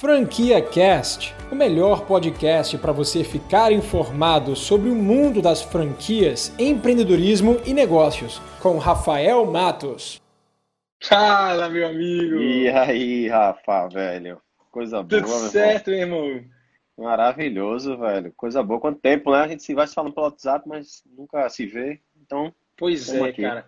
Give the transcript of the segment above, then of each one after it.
Franquia Cast, o melhor podcast para você ficar informado sobre o mundo das franquias, empreendedorismo e negócios, com Rafael Matos. Fala, meu amigo! E aí, Rafa, velho? Coisa Tudo boa, meu certo, irmão? irmão. Maravilhoso, velho. Coisa boa. Quanto tempo, né? A gente se vai se falando pelo WhatsApp, mas nunca se vê. Então, Pois é, aqui. cara.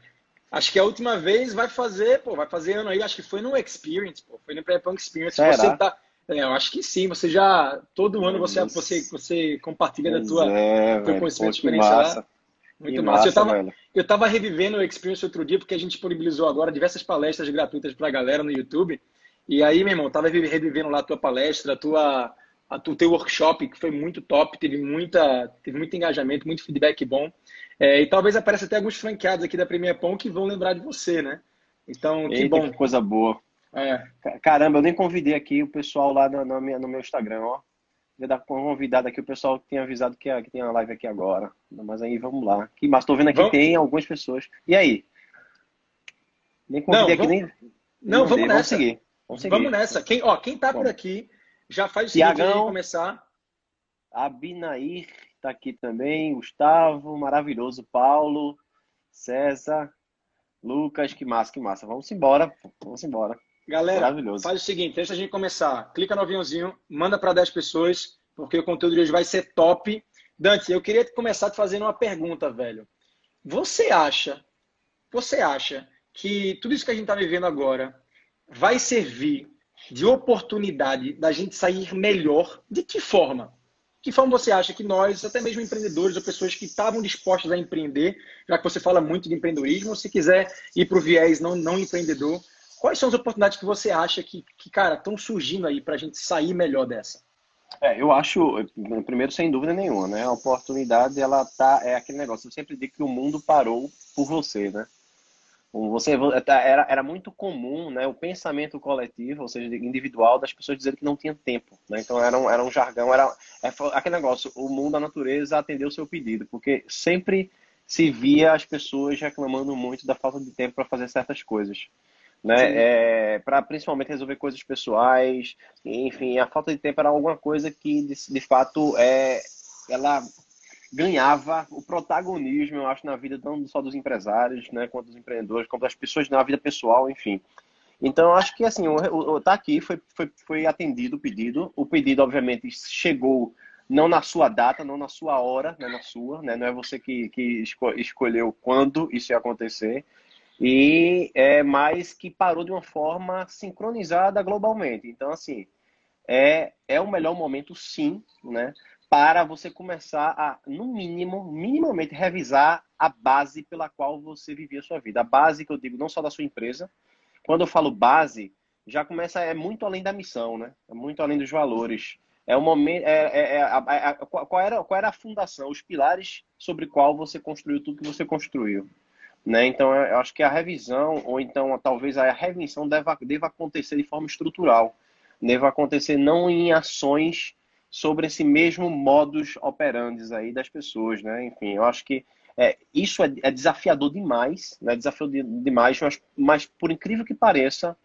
Acho que a última vez vai fazer, pô, vai fazer ano aí, acho que foi no Experience, pô, foi no Pré-Punk Experience. Será? Você tá, é, eu acho que sim, você já, todo ano você, você, você compartilha da tua, é, teu velho. conhecimento experiência massa. Muito Que massa. Eu massa, tava, velho. eu tava revivendo o Experience outro dia, porque a gente disponibilizou agora diversas palestras gratuitas pra galera no YouTube. E aí, meu irmão, eu tava revi- revivendo lá a tua palestra, a tua, a tu, teu workshop, que foi muito top, teve, muita, teve muito engajamento, muito feedback bom. É, e talvez apareça até alguns franqueados aqui da Premier Pão que vão lembrar de você, né? Então, que Eita, bom. que coisa boa. É, Ca- Caramba, eu nem convidei aqui o pessoal lá no, no, minha- no meu Instagram, ó. Ia dar uma convidada aqui, o pessoal tinha avisado que, que tem uma live aqui agora. Mas aí, vamos lá. Que massa, tô vendo aqui Vamos- tem algumas pessoas. E aí? Nem Não, convidei aqui, vamos- nem... Não, vamos nessa. seguir. Vamos seguir. Vamos nessa. Quem, ó, quem tá por Vamos. aqui, já faz o seguinte Tiagão. começar. Abinair tá aqui também, Gustavo, maravilhoso, Paulo, César, Lucas, que massa, que massa. Vamos embora, vamos embora. Galera, faz o seguinte, antes da gente começar, clica no aviãozinho, manda para 10 pessoas, porque o conteúdo de hoje vai ser top. Dante, eu queria começar te fazendo uma pergunta, velho. Você acha, você acha que tudo isso que a gente está vivendo agora vai servir de oportunidade da gente sair melhor? De que forma? Que forma você acha que nós, até mesmo empreendedores ou pessoas que estavam dispostas a empreender, já que você fala muito de empreendedorismo, se quiser ir para o viés não, não empreendedor, quais são as oportunidades que você acha que, que cara, estão surgindo aí para a gente sair melhor dessa? É, eu acho, primeiro, sem dúvida nenhuma, né? A oportunidade, ela tá, é aquele negócio. Eu sempre digo que o mundo parou por você, né? Você era, era muito comum, né? O pensamento coletivo, ou seja, individual, das pessoas dizerem que não tinha tempo, né? Então era um, era um jargão, era é, aquele negócio. O mundo, a natureza atendeu o seu pedido, porque sempre se via as pessoas reclamando muito da falta de tempo para fazer certas coisas né? É, para principalmente resolver coisas pessoais, enfim, a falta de tempo era alguma coisa que de, de fato é, ela ganhava o protagonismo, eu acho, na vida não só dos empresários, né, quanto dos empreendedores, quanto das pessoas na vida pessoal, enfim. Então, eu acho que assim, o, o, tá aqui, foi, foi, foi atendido o pedido. O pedido, obviamente, chegou não na sua data, não na sua hora, né, na sua, né? Não é você que, que esco escolheu quando isso ia acontecer e é mais que parou de uma forma sincronizada globalmente. Então, assim, é, é o melhor momento, sim, né, para você começar a, no mínimo, minimamente revisar a base pela qual você vivia a sua vida. A base que eu digo, não só da sua empresa. Quando eu falo base, já começa, é muito além da missão, né? É muito além dos valores. É o momento, é, é, é, a, qual, era, qual era a fundação, os pilares sobre qual você construiu tudo que você construiu. Né? Então, eu acho que a revisão, ou então talvez a revisão deva, deva acontecer de forma estrutural, deva acontecer não em ações sobre esse mesmo modus operandi aí das pessoas, né? Enfim, eu acho que é, isso é, é, desafiador demais, né? Desafiador demais, mas, mas por incrível que pareça,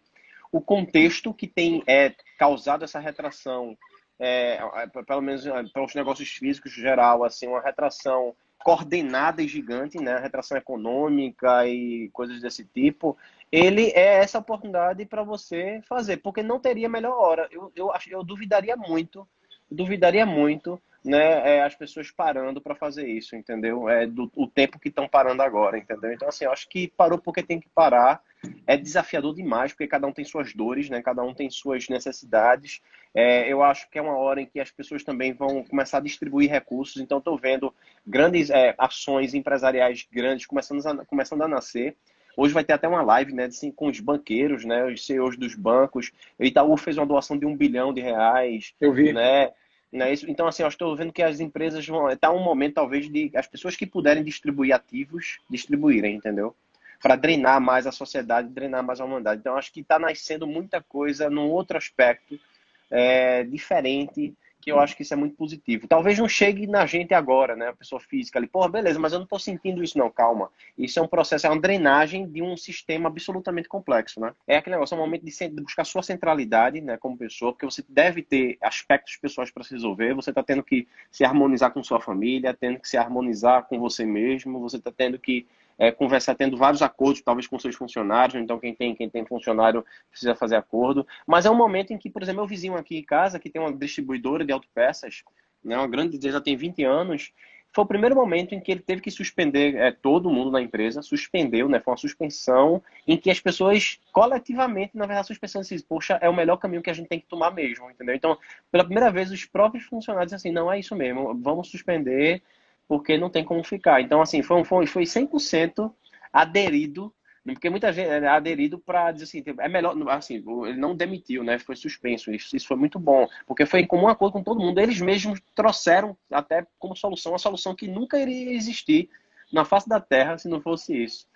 o contexto que tem é, causado essa retração, é, pelo menos para os negócios físicos geral, assim, uma retração coordenada e gigante, né? Retração econômica e coisas desse tipo. Ele é essa oportunidade para você fazer, porque não teria melhor hora. Eu, eu, eu duvidaria muito, duvidaria muito, né? É, as pessoas parando para fazer isso, entendeu? É do o tempo que estão parando agora, entendeu? Então assim, eu acho que parou porque tem que parar. É desafiador demais, porque cada um tem suas dores, né? Cada um tem suas necessidades. É, eu acho que é uma hora em que as pessoas também vão começar a distribuir recursos. Então, estou vendo grandes é, ações empresariais grandes começando a, começando a nascer. Hoje vai ter até uma live né, assim, com os banqueiros, né, os CEOs dos bancos. O Itaú fez uma doação de um bilhão de reais. Eu vi. Né? Né? Então, assim, eu estou vendo que as empresas vão. Está um momento, talvez, de as pessoas que puderem distribuir ativos, distribuírem, entendeu? Para drenar mais a sociedade, drenar mais a humanidade. Então, acho que está nascendo muita coisa num outro aspecto é, diferente, que eu acho que isso é muito positivo. Talvez não chegue na gente agora, né? A pessoa física ali, pô, beleza, mas eu não estou sentindo isso, não, calma. Isso é um processo, é uma drenagem de um sistema absolutamente complexo, né? É aquele negócio, é um momento de, buscar sua centralidade, né, como pessoa, porque você deve ter aspectos pessoais para se resolver, você está tendo que se harmonizar com sua família, tendo que se harmonizar com você mesmo, você está tendo que é, conversar tendo vários acordos, talvez com seus funcionários, então quem tem, quem tem funcionário precisa fazer acordo. Mas é um momento em que, por exemplo, meu vizinho aqui em casa, que tem uma distribuidora de autopeças, né, uma grande, já tem 20 anos, foi o primeiro momento em que ele teve que suspender é, todo mundo na empresa, suspendeu, né? Foi uma suspensão em que as pessoas coletivamente, na verdade, suspensão assim, poxa, é o melhor caminho que a gente tem que tomar mesmo, entendeu? Então, pela primeira vez, os próprios funcionários assim, não é isso mesmo, vamos suspender porque não tem como ficar. Então, assim, foi, foi, foi 100% aderido, porque muita gente é aderido para dizer assim, é melhor, assim, ele não demitiu, né? Foi suspenso. Isso, isso foi muito bom, porque foi em comum acordo com todo mundo. Eles mesmos trouxeram até como solução uma solução que nunca iria existir na face da Terra se não fosse isso.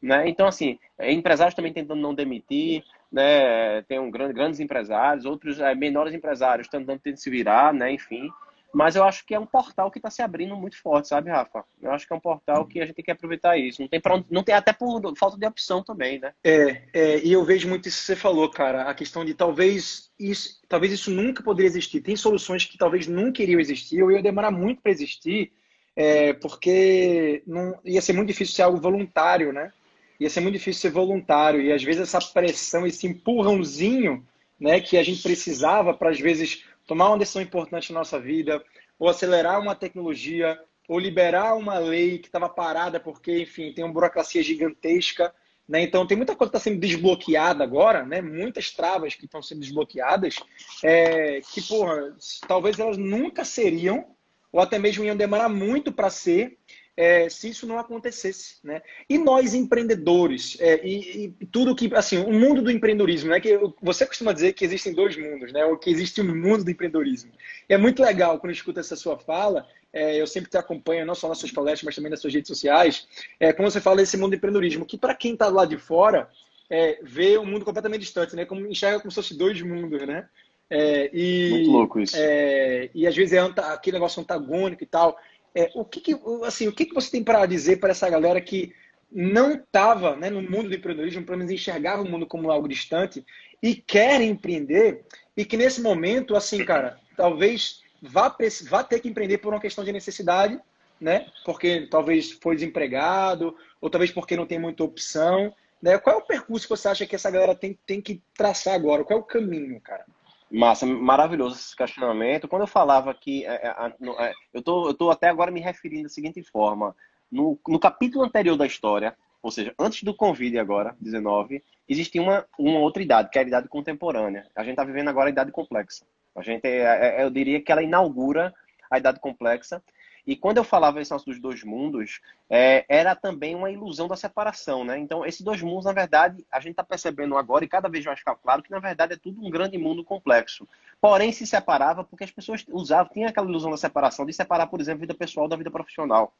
Né? Então, assim, empresários também tentando não demitir, né? Tem um grande, grandes empresários, outros é, menores empresários tentando se virar, né? Enfim. Mas eu acho que é um portal que está se abrindo muito forte, sabe, Rafa? Eu acho que é um portal que a gente tem que aproveitar isso. Não tem, pra, não tem até por falta de opção também, né? É, é, e eu vejo muito isso que você falou, cara. A questão de talvez isso, talvez isso nunca poderia existir. Tem soluções que talvez nunca iriam existir ou ia demorar muito para existir, é, porque não, ia ser muito difícil ser algo voluntário, né? Ia ser muito difícil ser voluntário. E às vezes essa pressão, esse empurrãozinho né, que a gente precisava para, às vezes, tomar uma decisão importante na nossa vida, ou acelerar uma tecnologia, ou liberar uma lei que estava parada porque, enfim, tem uma burocracia gigantesca. Né? Então, tem muita coisa que está sendo desbloqueada agora, né? muitas travas que estão sendo desbloqueadas, é, que, porra, talvez elas nunca seriam, ou até mesmo iam demorar muito para ser, é, se isso não acontecesse, né? E nós empreendedores, é, e, e, tudo que, assim, o mundo do empreendedorismo, né? Que você costuma dizer que existem dois mundos, né? O que existe um mundo do empreendedorismo. E é muito legal quando eu escuto essa sua fala. É, eu sempre te acompanho, não só nas suas palestras, mas também nas suas redes sociais. É, quando você fala desse mundo do empreendedorismo, que para quem está lá de fora é, vê um mundo completamente distante, né? Como enxerga como se fosse dois mundos, né? É, e, Muito louco isso. É, e às vezes é aquele negócio antagônico e tal. É, o que, que, assim, o que, que você tem para dizer para essa galera que não estava né, no mundo do empreendedorismo, pelo menos enxergava o mundo como algo distante e quer empreender e que nesse momento, assim, cara, talvez vá, vá ter que empreender por uma questão de necessidade, né? Porque talvez foi desempregado ou talvez porque não tem muita opção. Né? Qual é o percurso que você acha que essa galera tem, tem que traçar agora? Qual é o caminho, cara? Massa, maravilhoso esse questionamento. Quando eu falava que. É, é, é, eu, tô, eu tô até agora me referindo da seguinte forma. No, no capítulo anterior da história, ou seja, antes do Covid agora, 19, existia uma, uma outra idade, que é a idade contemporânea. A gente está vivendo agora a idade complexa. A gente, é, é, eu diria que ela inaugura a idade complexa. E quando eu falava esse nosso dos dois mundos, é, era também uma ilusão da separação, né? Então, esses dois mundos, na verdade, a gente está percebendo agora, e cada vez vai ficar claro, que na verdade é tudo um grande mundo complexo. Porém, se separava porque as pessoas usavam, tinha aquela ilusão da separação, de separar, por exemplo, a vida pessoal da vida profissional.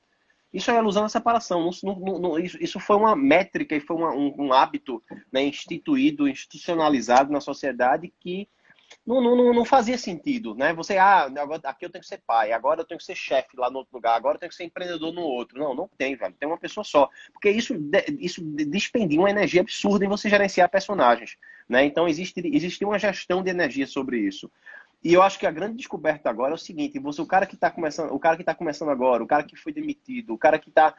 Isso é a ilusão da separação. Não, não, não, isso, isso, foi uma métrica e foi uma, um, um, hábito né, instituído, institucionalizado na sociedade que não, não, não fazia sentido, né? Você, ah, agora, aqui eu tenho que ser pai, agora eu tenho que ser chefe lá no outro lugar, agora eu tenho que ser empreendedor no outro. Não, não tem, velho. Tem uma pessoa só. Porque isso, isso despendia uma energia absurda em você gerenciar personagens, né? Então, existe, existe uma gestão de energia sobre isso. E eu acho que a grande descoberta agora é o seguinte: você, o cara que está começando, o cara que está começando agora, o cara que foi demitido, o cara que está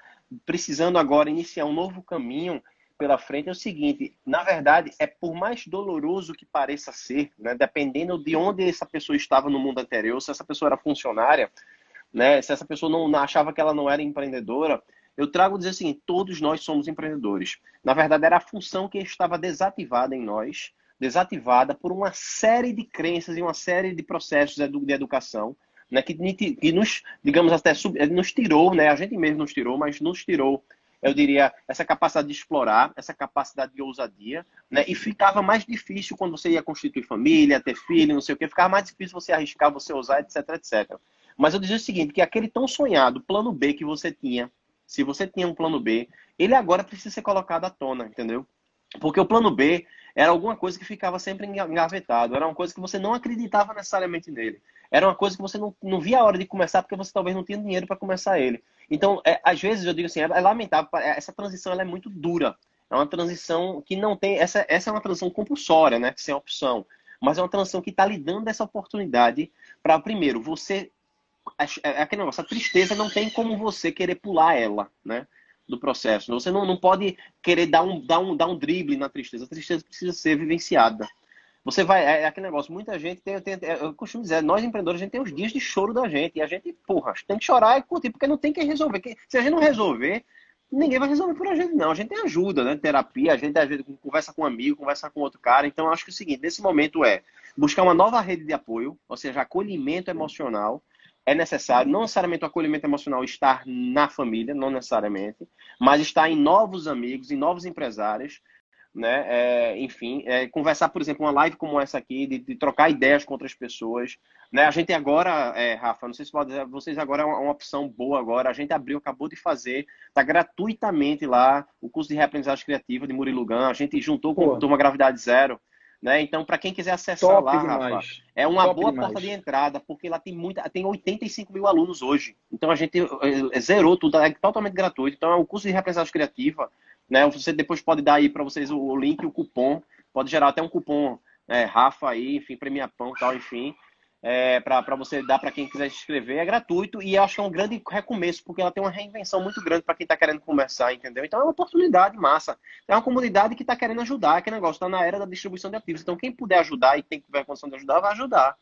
precisando agora iniciar um novo caminho, pela frente é o seguinte: na verdade, é por mais doloroso que pareça ser, né, dependendo de onde essa pessoa estava no mundo anterior, se essa pessoa era funcionária, né, se essa pessoa não, achava que ela não era empreendedora, eu trago dizer assim: todos nós somos empreendedores. Na verdade, era a função que estava desativada em nós, desativada por uma série de crenças e uma série de processos de educação. Né, que, que nos, digamos até, nos tirou, né, a gente mesmo nos tirou, mas nos tirou eu diria, essa capacidade de explorar, essa capacidade de ousadia, né? E ficava mais difícil quando você ia constituir família, ter filho, não sei o que, ficava mais difícil você arriscar, você ousar, etc, etc. Mas eu dizia o seguinte, que aquele tão sonhado plano B que você tinha, se você tinha um plano B, ele agora precisa ser colocado à tona, entendeu? Porque o plano B era alguma coisa que ficava sempre engavetado, era uma coisa que você não acreditava necessariamente nele. Era uma coisa que você não, não via a hora de começar porque você talvez não tinha dinheiro para começar ele. Então, é, às vezes eu digo assim, é, é lamentável, essa transição é muito dura. É uma transição que não tem. Essa, essa é uma transição compulsória, né? Sem opção. Mas é uma transição que está lhe dando essa oportunidade para, primeiro, você. É, é aquele negócio, a tristeza não tem como você querer pular ela, né? Do processo. Você não, não pode querer dar um, dar, um, dar um drible na tristeza. A tristeza precisa ser vivenciada. Você vai. É, é aquele negócio, muita gente tem, tem, Eu costumo dizer, nós empreendedores, a gente tem os dias de choro da gente. E a gente, porra, tem que chorar e curtir, porque não tem que resolver. Se a gente não resolver, ninguém vai resolver por a gente, não. A gente tem ajuda, né? Terapia, a gente às vezes conversa com um amigo, conversa com outro cara. Então, acho que é o seguinte, nesse momento é buscar uma nova rede de apoio, ou seja, acolhimento emocional. É necessário, não necessariamente o acolhimento emocional estar na família, não necessariamente, mas estar em novos amigos, em novos empresários, né? É, enfim, é, conversar, por exemplo, uma live como essa aqui, de, de, trocar ideias com outras pessoas. Né? A gente agora, é, Rafa, não sei se pode vocês agora é uma, uma, opção boa agora. A gente abriu, acabou de fazer, está gratuitamente lá o curso de reaprendizagem criativa de Murilo Gun. A gente juntou com a turma Gravidade Zero. Né? Então, para quem quiser acessar Top lá, demais. Rafa, é uma Top boa demais. porta de entrada, porque lá tem muita, tem 85 mil alunos hoje. Então a gente é, zerou tudo, é totalmente gratuito. Então é o curso de reaprendizagem criativa né? Você depois pode dar aí para vocês o link o cupom. Pode gerar até um cupom é, Rafa aí, enfim, premia pão tal, enfim. É, para você dar para quem quiser se inscrever, é gratuito e eu acho que é um grande recomeço, porque ela tem uma reinvenção muito grande para quem está querendo começar, entendeu? Então é uma oportunidade massa. É uma comunidade que está querendo ajudar, que negócio está na era da distribuição de ativos. Então quem puder ajudar e tem que tiver condição de ajudar, vai ajudar.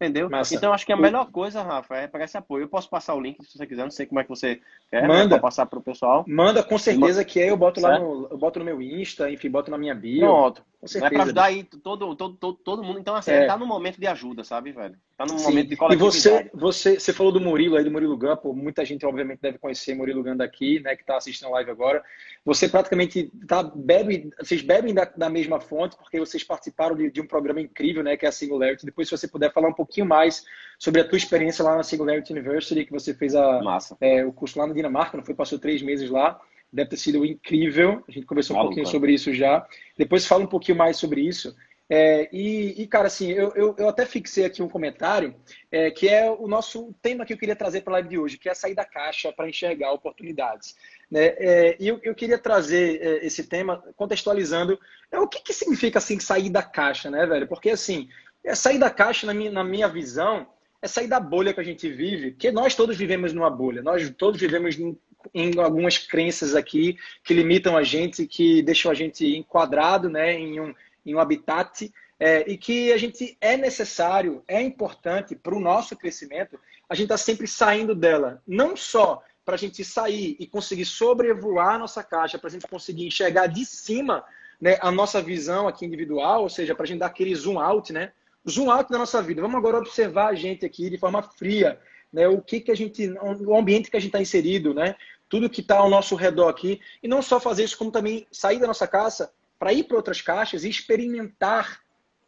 Entendeu? Massa. Então acho que a melhor coisa, Rafa, é pegar esse apoio. Eu posso passar o link se você quiser, não sei como é que você quer, né, Manda. pra passar para o pessoal. Manda com certeza que aí eu boto lá Certo? no, eu boto no meu Insta, enfim, boto na minha bio. Pronto. Com É certeza. pra ajudar aí todo, todo, todo, todo mundo. Então, assim, É. tá no momento de ajuda, sabe, velho? Tá no momento de E coletividade. você, você, você falou do Murilo aí, do Murilo Gun, pô, muita gente obviamente deve conhecer Murilo Gun daqui, né, que está assistindo a live agora. Você praticamente tá, bebe, vocês bebem da, da mesma fonte, porque vocês participaram de, de um programa incrível, né, que é a Singularity. Depois, se você puder falar um pouquinho mais sobre a tua experiência lá na Singularity University, que você fez a, Massa. é, o curso lá na Dinamarca, não foi? Passou três meses lá. Deve ter sido incrível. A gente conversou um Maluco, pouquinho é. sobre isso já. Depois fala um pouquinho mais sobre isso. É, e, e, cara, assim, eu, eu, eu até fixei aqui um comentário, é, que é o nosso tema que eu queria trazer para a live de hoje, que é sair da caixa para enxergar oportunidades. Né? É, e eu, eu queria trazer é, esse tema contextualizando é, o que, que significa assim sair da caixa, né, velho? Porque assim, é, sair da caixa, na minha, na minha visão, é sair da bolha que a gente vive, porque nós todos vivemos numa bolha, nós todos vivemos em, em algumas crenças aqui que limitam a gente, que deixam a gente enquadrado né, em, um, em um habitat, é, e que a gente é necessário, é importante para o nosso crescimento, a gente está sempre saindo dela, não só para a gente sair e conseguir sobrevoar a nossa caixa, para a gente conseguir enxergar de cima né, a nossa visão aqui individual, ou seja, para a gente dar aquele zoom out, né? Zoom out da nossa vida. Vamos agora observar a gente aqui de forma fria, né? O que que a gente, o ambiente que a gente está inserido, né? Tudo que está ao nosso redor aqui e não só fazer isso, como também sair da nossa casa para ir para outras caixas e experimentar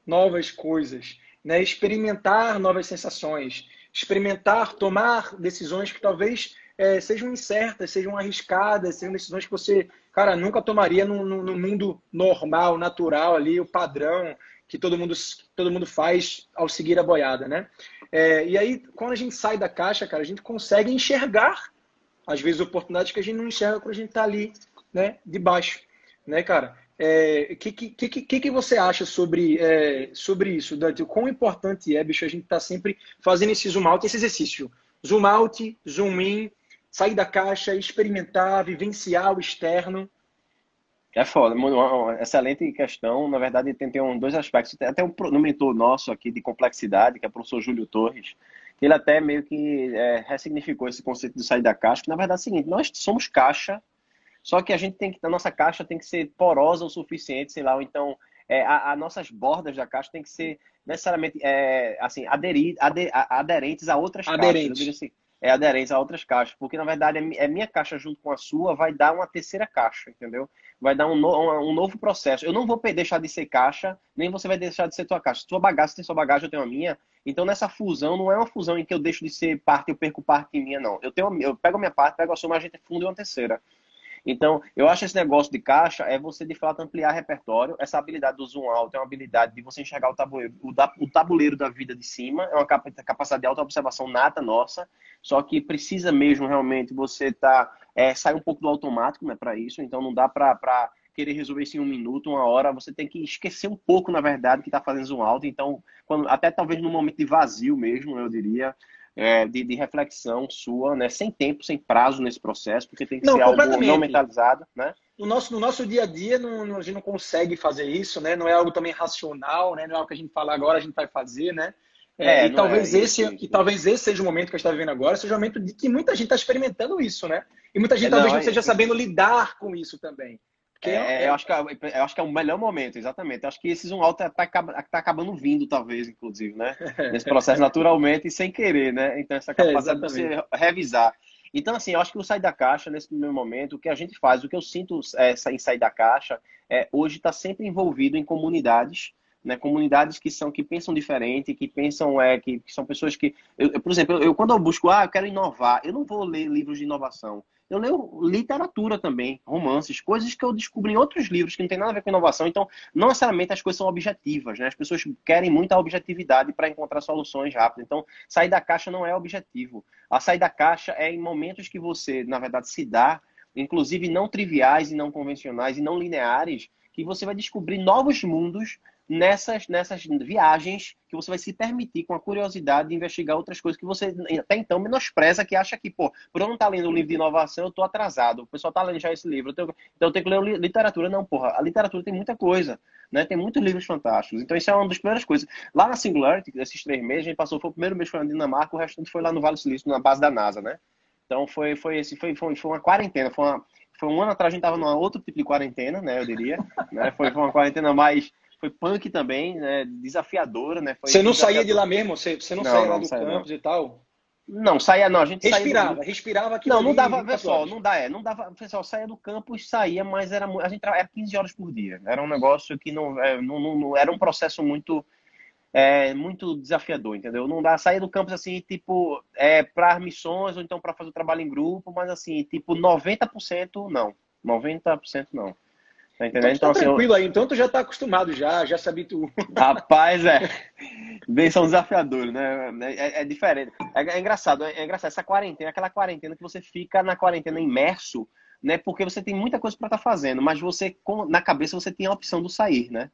novas coisas, né? Experimentar novas sensações, experimentar, tomar decisões que talvez é, sejam incertas, sejam arriscadas, sejam decisões que você, cara, nunca tomaria no, no, no mundo normal, natural ali, o padrão que todo mundo, todo mundo faz ao seguir a boiada, né? É, e aí, quando a gente sai da caixa, cara, a gente consegue enxergar, às vezes, oportunidades que a gente não enxerga quando a gente tá ali, né, de baixo, né, cara? O é, que, que, que, que você acha sobre, é, sobre isso, Dante? O quão importante é, bicho, a gente tá sempre fazendo esse zoom out, esse exercício. Zoom out, zoom in, sair da caixa, experimentar, vivenciar o externo. É foda, uma excelente questão. Na verdade, tem, tem um, dois aspectos. Tem até um, um mentor nosso aqui de complexidade, que é o professor Júlio Torres, ele até meio que é, ressignificou esse conceito de sair da caixa, que na verdade é o seguinte, nós somos caixa, só que a gente tem que, a nossa caixa tem que ser porosa o suficiente, sei lá, ou então é, as nossas bordas da caixa tem que ser necessariamente é, assim, aderir, ader, aderentes a outras aderentes. caixas. Assim, é aderentes a outras caixas, porque na verdade é minha caixa junto com a sua vai dar uma terceira caixa, entendeu? Vai dar um, no, um, novo processo. Eu não vou deixar de ser caixa, nem você vai deixar de ser tua caixa. Sua bagagem tem sua bagagem, eu tenho a minha. Então nessa fusão não é uma fusão em que eu deixo de ser parte, eu perco parte minha, não. Eu tenho, eu pego a minha parte, pego a sua, mas a gente funda uma terceira. Então, eu acho esse negócio de caixa é você, de fato, ampliar repertório. Essa habilidade do zoom out é uma habilidade de você enxergar o tabuleiro, o, tabuleiro da vida de cima, é uma capacidade de auto-observação nata nossa, só que precisa mesmo, realmente, você tá, é, sair um pouco do automático né, para isso, então não dá para querer resolver isso em um minuto, uma hora, você tem que esquecer um pouco, na verdade, que está fazendo zoom out. Então, quando, até talvez no momento de vazio mesmo, eu diria, é, de, de, reflexão sua, né? Sem tempo, sem prazo nesse processo, porque tem que não, ser algo não mentalizado, né? No nosso, no nosso dia a dia, não, a gente não consegue fazer isso, né? Não é algo também racional, né? Não é algo que a gente fala agora, a gente vai fazer, né? É, e talvez é esse, isso, e talvez esse seja o momento que a gente está vivendo agora, seja o momento de que muita gente está experimentando isso, né? E muita gente é, talvez não, não esteja sabendo lidar com isso também. É, é, eu, acho que, é, eu acho que é o melhor momento, exatamente. Eu acho que esse zoom out está tá, acabando vindo, talvez, inclusive, né? Nesse processo naturalmente e sem querer, né? Então, essa capacidade é, de você revisar. Então, assim, eu acho que o sair da caixa, nesse primeiro momento, o que a gente faz, o que eu sinto é, em sair da caixa, é hoje está sempre envolvido em comunidades, né? Comunidades que são que pensam diferente, que pensam é que, que são pessoas que, eu, eu, por exemplo, eu, quando eu busco, ah, eu quero inovar, eu não vou ler livros de inovação eu leio literatura também, romances, coisas que eu descobri em outros livros que não tem nada a ver com inovação. Então, não necessariamente as coisas são objetivas, né? As pessoas querem muita objetividade para encontrar soluções rápidas. Então, sair da caixa não é objetivo. A sair da caixa é em momentos que você, na verdade, se dá, inclusive não triviais e não convencionais e não lineares, que você vai descobrir novos mundos nessas, nessas viagens que você vai se permitir com a curiosidade de investigar outras coisas que você até então menospreza, que acha que, pô, por eu não estar tá lendo um livro de inovação, eu estou atrasado. O pessoal está lendo já esse livro, eu tenho, então eu tenho que ler literatura. Não, porra, a literatura tem muita coisa, né? Tem muitos livros fantásticos. Então isso é uma das primeiras coisas. Lá na Singularity, esses três meses, a gente passou, foi o primeiro mês foi na Dinamarca, o restante foi lá no Vale do Silício, na base da NASA, né? Então foi, foi, esse, foi, foi, foi uma quarentena, foi uma, foi um ano atrás a gente estava numa outro tipo de quarentena, né? Eu diria. Né? Foi uma quarentena mais foi punk também, né? Desafiadora, né? Foi você não saía de lá mesmo? Você, você não, não saía lá do campus não. e tal? Não, saía não, a gente respirava, saía do... respirava aqui. Não, não dava, pessoal, não dá, é, não dava, pessoal, saía do campus, saía, mas era a gente era 15 horas por dia. Era um negócio que não, é, não, não, era um processo muito é, muito desafiador, entendeu? Não dá sair do campus assim, tipo, é, para missões ou então para fazer o trabalho em grupo, mas assim, tipo, 90% não. 90% não. Tá entendendo? Então, tá então assim, tranquilo eu... aí, então tu já tá acostumado já, já sabia tu. Rapaz, é. Bem, são desafiadores, né? É, é diferente. É, é, engraçado, é, é engraçado. Essa quarentena, aquela quarentena que você fica na quarentena imerso, né? Porque você tem muita coisa para estar tá fazendo, mas você, na cabeça, você tem a opção do sair, né?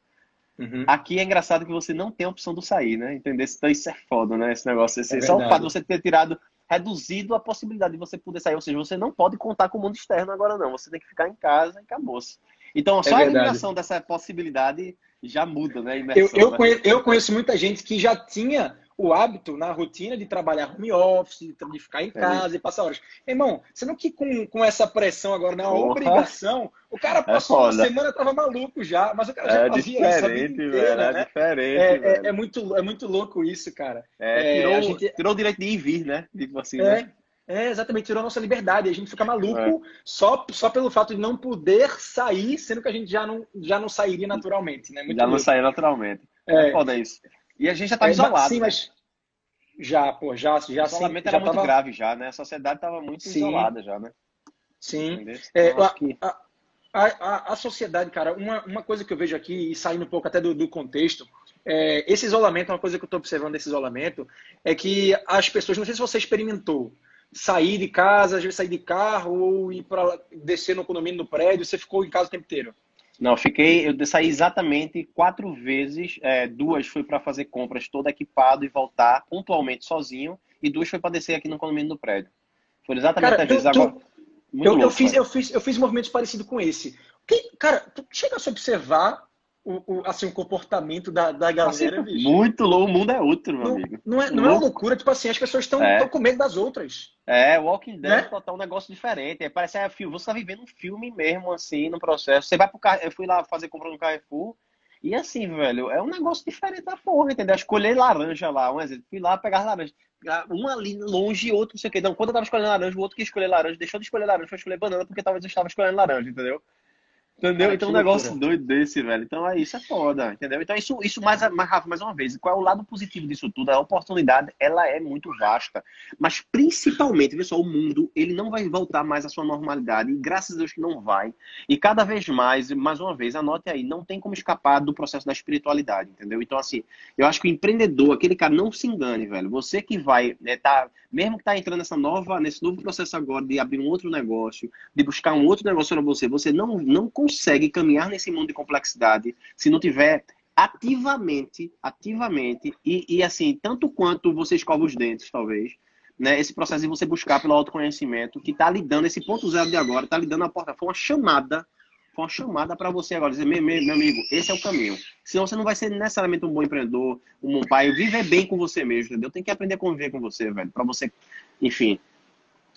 Uhum. Aqui é engraçado que você não tem a opção do sair, né? Entendeu? Então isso é foda, né? Esse negócio. Esse, é só o fato de você ter tirado, reduzido a possibilidade de você poder sair. Ou seja, você não pode contar com o mundo externo agora, não. Você tem que ficar em casa e acabou-se. Então, só é a eliminação dessa possibilidade já muda, né? Imersão, eu, eu, né? Conheço, eu conheço muita gente que já tinha o hábito na rotina de trabalhar home office, de ficar em é casa é. e passar horas. Irmão, você não que com, com essa pressão agora, na Porra. obrigação, o cara é passou é uma semana, tava maluco já, mas o cara já é fazia isso a vida inteira, velho, né? É diferente, é, é, muito, é muito louco isso, cara. É, tirou, gente... tirou o direito de ir e vir, né? Tipo assim, né? É, exatamente, tirou a nossa liberdade. A gente fica maluco é. só, só pelo fato de não poder sair, sendo que a gente já não, já não sairia naturalmente, né? Muito já louco. não sairia naturalmente. É, é foda isso. E a gente já estava é, isolado. Sim, né? mas já, pô, já, já. O isolamento sim, era muito tava... grave já, né? A sociedade estava muito sim. isolada já, né? Sim. É, então, a, que... a, a, a, sociedade, cara, uma, uma coisa que eu vejo aqui, e saindo um pouco até do, do contexto, é, esse isolamento, uma coisa que eu estou observando desse isolamento, é que as pessoas, não sei se você experimentou, sair de casa, às vezes sair de carro ou ir para descer no condomínio do prédio? Você ficou em casa o tempo inteiro? Não, fiquei, eu saí exatamente quatro vezes. É, duas foi para fazer compras todo equipado e voltar pontualmente sozinho, e duas foi para descer aqui no condomínio do prédio. Foi exatamente cara, as vezes agora. eu, louco, eu, fiz, eu, fiz, eu fiz movimentos parecidos com esse. Que, cara, tu chega a se observar o, o, assim, o comportamento da, da galera, assim, Muito louco, o mundo é outro, meu não, amigo. Não é, não é uma loucura, tipo assim, as pessoas estão é. com medo das outras. É, Walking Dead né? tá um negócio diferente. É, parece é, você tá vivendo um filme mesmo, assim, no processo. Você vai pro carro, eu fui lá fazer compra no Carrefour, e assim, velho, é um negócio diferente da porra, entendeu? Escolher laranja lá, um exemplo. Fui lá pegar laranja. Um ali longe e outro, não sei o quê. Então, quando eu tava escolhendo laranja, o outro que escolher laranja deixou de escolher laranja, foi escolher banana, porque talvez eu estava escolhendo laranja, entendeu? Entendeu? Cara, então, um negócio loucura. doido desse, velho. Então, é, isso é foda, entendeu? Então, isso, isso mais, mais, Rafa, mais uma vez, qual é o lado positivo disso tudo? A oportunidade, ela é muito vasta. Mas, principalmente, vê só, o mundo, ele não vai voltar mais à sua normalidade. E graças a Deus que não vai. E cada vez mais, mais uma vez, anote aí, não tem como escapar do processo da espiritualidade, entendeu? Então, assim, eu acho que o empreendedor, aquele cara, não se engane, velho. Você que vai, né, tá, mesmo que tá entrando nessa nova, nesse novo processo agora de abrir um outro negócio, de buscar um outro negócio para você, você não, não consegue caminhar nesse mundo de complexidade se não tiver ativamente, ativamente, e, e assim, tanto quanto você escova os dentes, talvez, né, esse processo de você buscar pelo autoconhecimento, que está lhe dando, esse ponto zero de agora, está lhe dando a porta. Foi uma chamada, foi uma chamada para você agora, dizer, meu, meu, meu, amigo, esse é o caminho. Senão você não vai ser necessariamente um bom empreendedor, um bom pai, viver bem com você mesmo, entendeu? Tem que aprender a conviver com você, velho, para você, enfim.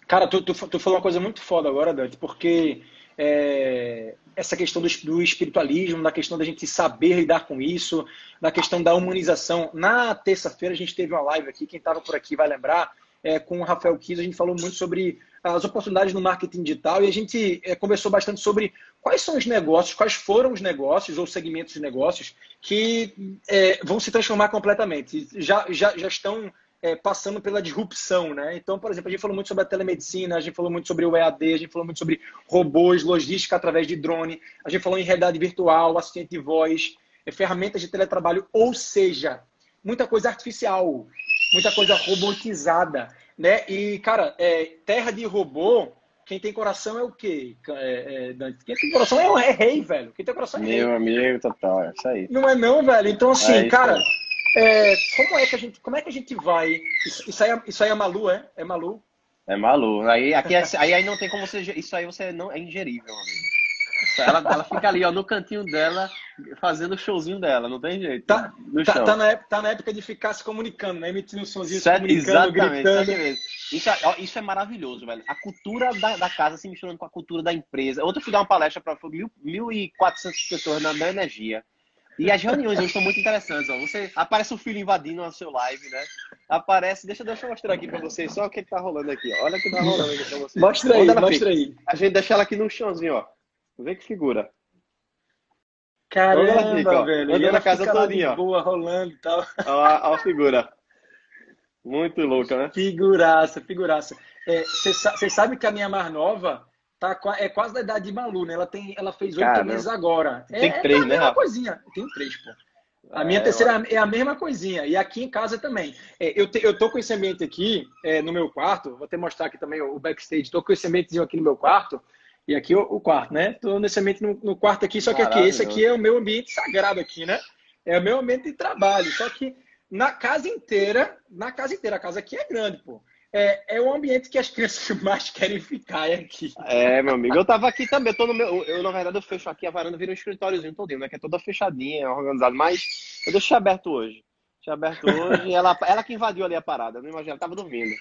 Cara, tu, tu, tu falou uma coisa muito foda agora, Dante, porque é, essa questão do, do, espiritualismo, da questão da gente saber lidar com isso, da questão da humanização. Na terça-feira a gente teve uma live aqui, quem estava por aqui vai lembrar, é, com o Rafael Kiss, a gente falou muito sobre as oportunidades no marketing digital e a gente é, conversou bastante sobre quais são os negócios, quais foram os negócios ou segmentos de negócios que é, vão se transformar completamente. Já, já, já estão é, passando pela disrupção, né? Então, por exemplo, a gente falou muito sobre a telemedicina, a gente falou muito sobre o EAD, a gente falou muito sobre robôs, logística através de drone, a gente falou em realidade virtual, assistente de voz, é, ferramentas de teletrabalho, ou seja, muita coisa artificial, muita coisa robotizada, né? E, cara, é, terra de robô, quem tem coração é o quê? É, é, quem tem coração é, é rei, velho. Quem tem coração é rei. Meu amigo, total, é isso aí. Não é não, velho? Então, assim, é cara... É, como é que a gente, como é que a gente vai? Isso, isso, aí, é, isso aí é Malu, é? É Malu? É Malu. Aí, aqui é, aí, aí não tem como você. Isso aí você não é ingerível, amigo. Ela, ela fica ali, ó, no cantinho dela, fazendo o showzinho dela, não tem jeito. Tá, tá, tá, na época, tá, na época, de ficar se comunicando, né? Emitindo um sonzinho, certo, se comunicando, gritando. Isso é, ó, isso é maravilhoso, velho. A cultura da, da, casa se misturando com a cultura da empresa. Ontem eu fui dar uma palestra para 1.400 pessoas na, na energia. E as reuniões hoje são muito interessantes. Ó. Você aparece o filho invadindo a seu live, né? Aparece, deixa, deixa eu mostrar aqui para vocês só o que, que tá rolando aqui. Ó. Olha o que tá rolando aqui para vocês. Mostra aí, mostra fica. aí. A gente deixa ela aqui no chãozinho, ó. Vê que figura. Caramba, fica, velho. Anda na casa todinha, ó. Boa, rolando e tal. Ó, ó a figura. Muito louca, né? Figuraça, figuraça. Vocês é, sabem que a minha mais nova tá, é quase da idade de Malu, né? Ela, tem, ela fez oito meses agora. Tem é, três, é né, Rafa? coisinha. Tem três, pô. A minha é, terceira é a mesma coisinha. E aqui em casa também. É, eu, te, eu tô com esse ambiente aqui é, no meu quarto. Vou até mostrar aqui também o, backstage. Tô com esse ambientezinho aqui no meu quarto. E aqui o, o quarto, né? Tô nesse ambiente no, no quarto aqui. Só que aqui, esse aqui é o meu ambiente sagrado aqui, né? É o meu ambiente de trabalho. Só que na casa inteira, na casa inteira, a casa aqui é grande, pô é, é o ambiente que as crianças mais querem ficar é aqui. É, meu amigo. Eu tava aqui também. Eu, tô no meu, eu, na verdade, eu fecho aqui a varanda, vira um escritóriozinho todinho, né? Que é toda fechadinha, organizada. Mas eu deixei aberto hoje. Deixei aberto hoje. e ela, ela que invadiu ali a parada. Eu não imagino, ela tava dormindo.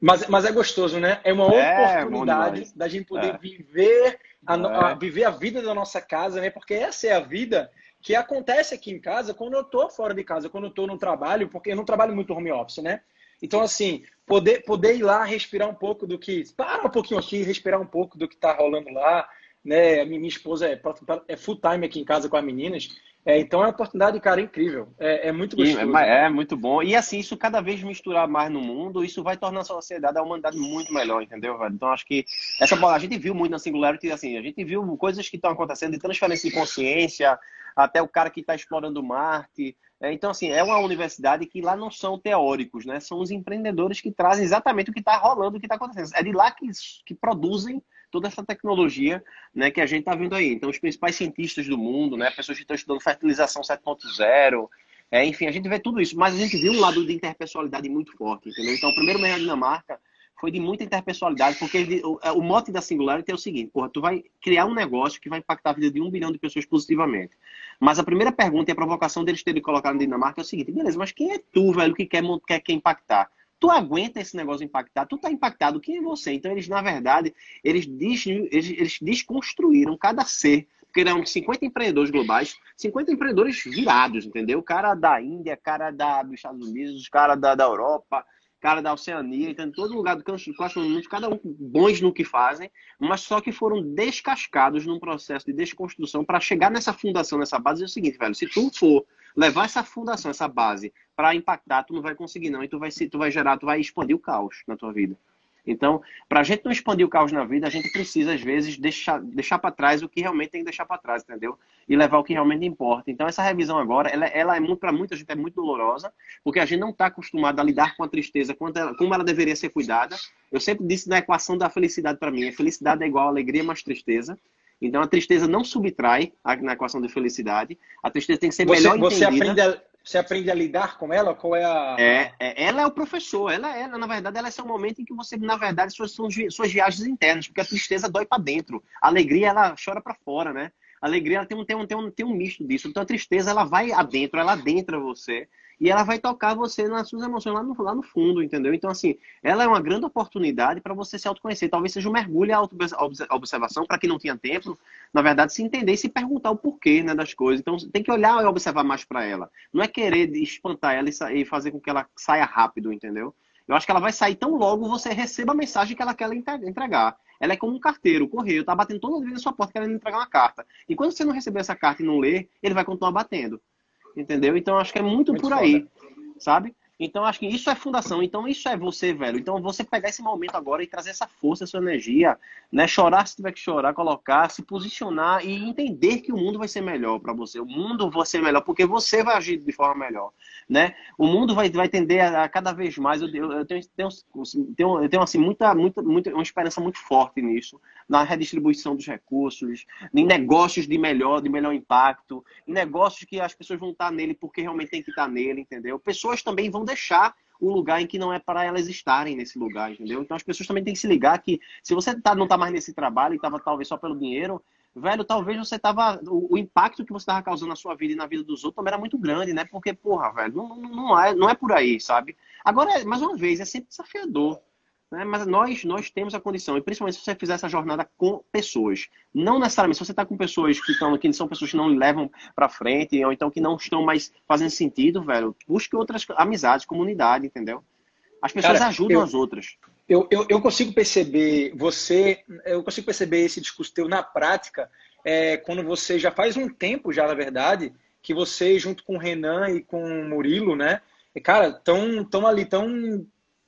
Mas, mas é gostoso, né? É uma é, oportunidade da gente poder é. viver, a, a, é. viver a vida da nossa casa, né? Porque essa é a vida que acontece aqui em casa quando eu tô fora de casa, quando eu tô no trabalho, porque eu não trabalho muito home office, né? Então, assim, poder, poder ir lá respirar um pouco do que. Para um pouquinho aqui, respirar um pouco do que está rolando lá. Né? A minha esposa é, é full time aqui em casa com as meninas. É, então é uma oportunidade, cara, incrível. É, é muito gostoso. É, é, muito bom. E assim, isso cada vez misturar mais no mundo, isso vai tornar a sociedade, a humanidade muito melhor, entendeu, velho? Então acho que essa a gente viu muito na Singularity, assim, a gente viu coisas que estão acontecendo de transferência de consciência, até o cara que está explorando Marte, é, então, assim, é uma universidade que lá não são teóricos, né? São os empreendedores que trazem exatamente o que está rolando, o que está acontecendo. É de lá que, que produzem toda essa tecnologia né, que a gente está vendo aí. Então, os principais cientistas do mundo, né, pessoas que estão estudando fertilização 7.0, é, enfim, a gente vê tudo isso. Mas a gente viu um lado de interpessoalidade muito forte, entendeu? Então, o primeiro na Dinamarca foi de muita interpessoalidade, porque ele, o, o, mote da Singularity é o seguinte, porra, tu vai criar um negócio que vai impactar a vida de um bilhão de pessoas positivamente. Mas a primeira pergunta e a provocação deles terem colocado na Dinamarca é o seguinte, beleza, mas quem é tu, velho, que quer, quer, quer impactar? Tu aguenta esse negócio impactar? Tu tá impactado, quem é você? Então eles, na verdade, eles, des, eles, eles desconstruíram cada ser porque eram 50 empreendedores globais, 50 empreendedores virados, entendeu? Cara da Índia, cara da, dos Estados Unidos, cara da, da Europa, cara da Oceania, então todo lugar do continente, mundo, cada um bons no que fazem, mas só que foram descascados num processo de desconstrução para chegar nessa fundação, nessa base. É o seguinte, velho, se tu for levar essa fundação, essa base para impactar, tu não vai conseguir não, e tu vai, tu vai gerar, tu vai expandir o caos na tua vida. Então, para a gente não expandir o caos na vida, a gente precisa, às vezes, deixar, deixar para trás o que realmente tem que deixar para trás, entendeu? E levar o que realmente importa. Então, essa revisão agora, ela, ela é muito, para muita gente, é muito dolorosa, porque a gente não está acostumado a lidar com a tristeza como ela, como ela deveria ser cuidada. Eu sempre disse na equação da felicidade para mim: a felicidade é igual a alegria mais tristeza. Então, a tristeza não subtrai na equação de felicidade. A tristeza tem que ser você, melhor você entendida. Aprende a você aprende a lidar com ela? Qual é a. É, é, ela é o professor. Ela, ela, na verdade, ela é seu momento em que você, na verdade, suas, são suas viagens internas, porque a tristeza dói para dentro. A alegria, ela chora para fora, né? A alegria, ela tem um, tem, um, tem, um, tem um misto disso. Então, a tristeza, ela vai adentro, ela adentra você e ela vai tocar você nas suas emoções lá no, lá no fundo, entendeu? Então, assim, ela é uma grande oportunidade para você se autoconhecer. Talvez seja um mergulho à observação, para quem não tinha tempo, na verdade, se entender e se perguntar o porquê né, das coisas. Então, tem que olhar e observar mais para ela. Não é querer espantar ela e fazer com que ela saia rápido, entendeu? Eu acho que ela vai sair tão logo você receba a mensagem que ela quer entregar. Ela é como um carteiro, correio, tá batendo toda vez na sua porta querendo entregar uma carta. E quando você não receber essa carta e não ler, ele vai continuar batendo. Entendeu? Então acho que é muito, muito por aí, foda. sabe? Então acho que isso é fundação. Então isso é você, velho. Então você pegar esse momento agora e trazer essa força, essa energia, né? Chorar se tiver que chorar, colocar, se posicionar e entender que o mundo vai ser melhor para você. O mundo vai ser melhor porque você vai agir de forma melhor, né? O mundo vai, vai tender a, a cada vez mais. Eu, eu, eu tenho, tenho, tenho, eu tenho assim muita, muita, muita, uma esperança muito forte nisso, na redistribuição dos recursos, em negócios de melhor, de melhor impacto, em negócios que as pessoas vão estar nele porque realmente tem que estar nele, entendeu? Pessoas também vão deixar um lugar em que não é para elas estarem nesse lugar, entendeu? Então as pessoas também têm que se ligar que se você tá, não está mais nesse trabalho e estava talvez só pelo dinheiro, velho, talvez você tava. O, o impacto que você estava causando na sua vida e na vida dos outros também era muito grande, né? Porque, porra, velho, não, não, é, não é por aí, sabe? Agora, mais uma vez, é sempre desafiador. Né? Mas nós, nós temos a condição, e principalmente se você fizer essa jornada com pessoas. Não necessariamente, se você está com pessoas que, estão, que são pessoas que não levam para frente, ou então que não estão mais fazendo sentido, velho, busque outras amizades, comunidade, entendeu? As pessoas Cara, ajudam eu, as outras. Eu, eu, eu, consigo perceber você, eu consigo perceber esse discurso teu na prática, é, quando você já faz um tempo, já na verdade, que você, junto com o Renan e com o Murilo, né, cara, estão tão ali, estão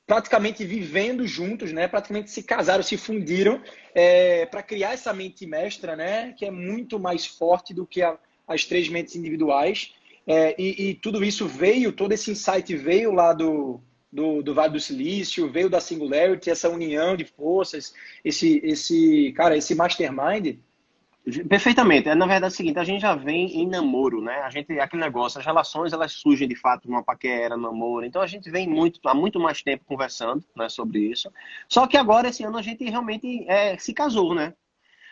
praticamente vivendo juntos, né? Praticamente se casaram, se fundiram é, para criar essa mente mestra, né? Que é muito mais forte do que a, as três mentes individuais. É, e, e, tudo isso veio, todo esse insight veio lá do, do, do Vale do Silício, veio da Singularity, essa união de forças, esse, esse cara, esse mastermind Perfeitamente. É, na verdade, é o seguinte, a gente já vem em namoro, né? A gente, aquele negócio, as relações, elas surgem de fato numa paquera, namoro. Então, a gente vem muito, há muito mais tempo conversando né, sobre isso. Só que agora, esse ano, a gente realmente é, se casou, né?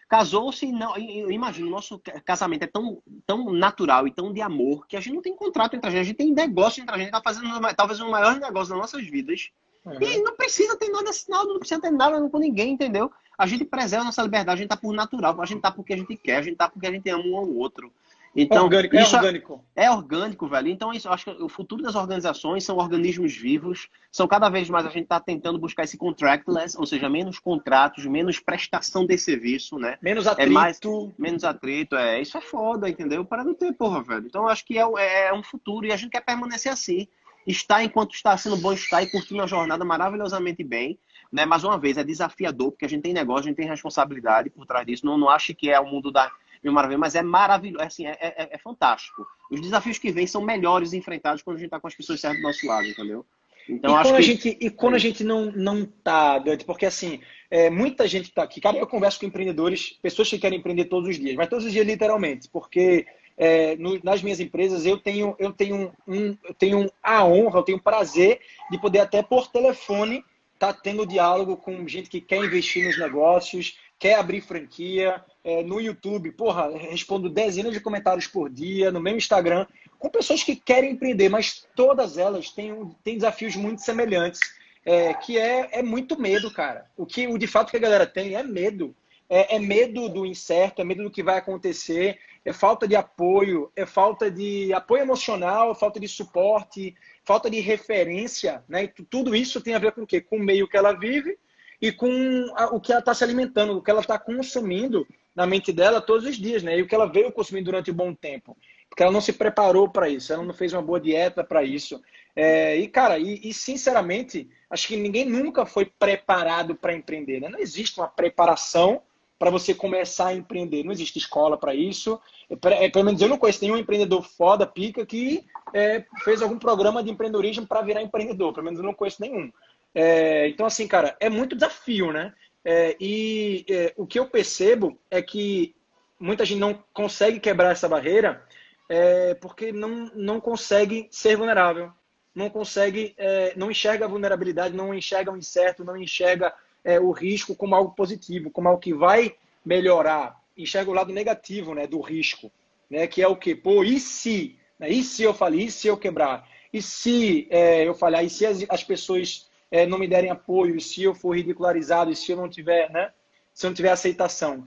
Casou-se, não, imagina, o nosso casamento é tão, tão natural e tão de amor que a gente não tem contrato entre a gente, a gente tem negócio entre a gente, tá fazendo talvez o maior negócio das nossas vidas. Uhum. E não precisa ter nada assinado, não precisa ter nada com ninguém, entendeu? A gente preserva a nossa liberdade, a gente tá por natural, a gente tá porque a gente quer, a gente tá porque a gente ama um ao outro. Então, orgânico, isso é orgânico. É orgânico, velho. Então, isso, eu acho que o futuro das organizações são organismos vivos. São cada vez mais a gente está tentando buscar esse contractless, ou seja, menos contratos, menos prestação de serviço, né? Menos atrito. É mais, menos atrito, é. Isso é foda, entendeu? Para não ter, porra, velho. Então, acho que é, é, é um futuro e a gente quer permanecer assim. Está enquanto está sendo bom estar e curtindo a jornada maravilhosamente bem. Né? Mais uma vez, é desafiador, porque a gente tem negócio, a gente tem responsabilidade por trás disso. Não, não acho que é o mundo da Mil Maravilha, mas é maravilhoso, é, assim, é, é, é, fantástico. Os desafios que vêm são melhores enfrentados quando a gente está com as pessoas certas do nosso lado, entendeu? Então, e, acho quando que... a gente, e quando a gente não, não tá, Dante, porque assim, é, muita gente está aqui, cara, eu converso com empreendedores, pessoas que querem empreender todos os dias, mas todos os dias literalmente, porque é, no, nas minhas empresas eu tenho, eu tenho um, eu tenho a honra, eu tenho o prazer de poder até por telefone tá tendo diálogo com gente que quer investir nos negócios, quer abrir franquia, é, no YouTube, porra, respondo dezenas de comentários por dia, no meu Instagram, com pessoas que querem empreender, mas todas elas têm, têm desafios muito semelhantes, é, que é, é muito medo, cara. O que o de fato que a galera tem é medo. É, é medo do incerto, é medo do que vai acontecer, é falta de apoio, é falta de apoio emocional, é falta de suporte, falta de referência, né? E tudo isso tem a ver com o quê? Com o meio que ela vive e com a, o que ela está se alimentando, o que ela está consumindo na mente dela todos os dias, né? E o que ela veio consumindo durante um bom tempo. Porque ela não se preparou para isso, ela não fez uma boa dieta para isso. É, e, cara, e, e, sinceramente, acho que ninguém nunca foi preparado para empreender. Né? Não existe uma preparação para você começar a empreender. Não existe escola para isso. É, pelo menos eu não conheço nenhum empreendedor foda, pica, que é, fez algum programa de empreendedorismo para virar empreendedor. Pelo menos eu não conheço nenhum. É, então, assim, cara, é muito desafio, né? É, e é, o que eu percebo é que muita gente não consegue quebrar essa barreira é, porque não, não consegue ser vulnerável, não consegue, é, não enxerga a vulnerabilidade, não enxerga o incerto, não enxerga é, o risco como algo positivo, como algo que vai melhorar, enxerga o lado negativo né, do risco, né, que é o que? Pô, e se? Né, e se eu falei? E se eu quebrar? E se é, eu falhar? E se as, as pessoas é, não me derem apoio? E se eu for ridicularizado? E se eu não tiver, né? Se eu não tiver aceitação?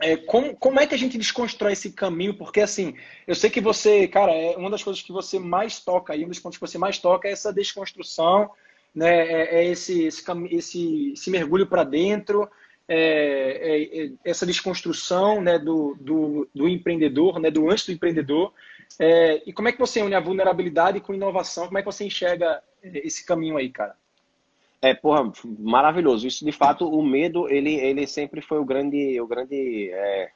É, como, como é que a gente desconstrói esse caminho? Porque, assim, eu sei que você, cara, é uma das coisas que você mais toca, e um dos pontos que você mais toca é essa desconstrução, né? É, é esse, esse, esse, esse mergulho para dentro, é, é, é, essa desconstrução né, do, do, do, empreendedor, né, do antes do empreendedor. É, e como é que você une a vulnerabilidade com inovação? Como é que você enxerga esse caminho aí, cara? É, porra, maravilhoso. Isso, de fato, o medo, ele, ele sempre foi o grande, o grande é,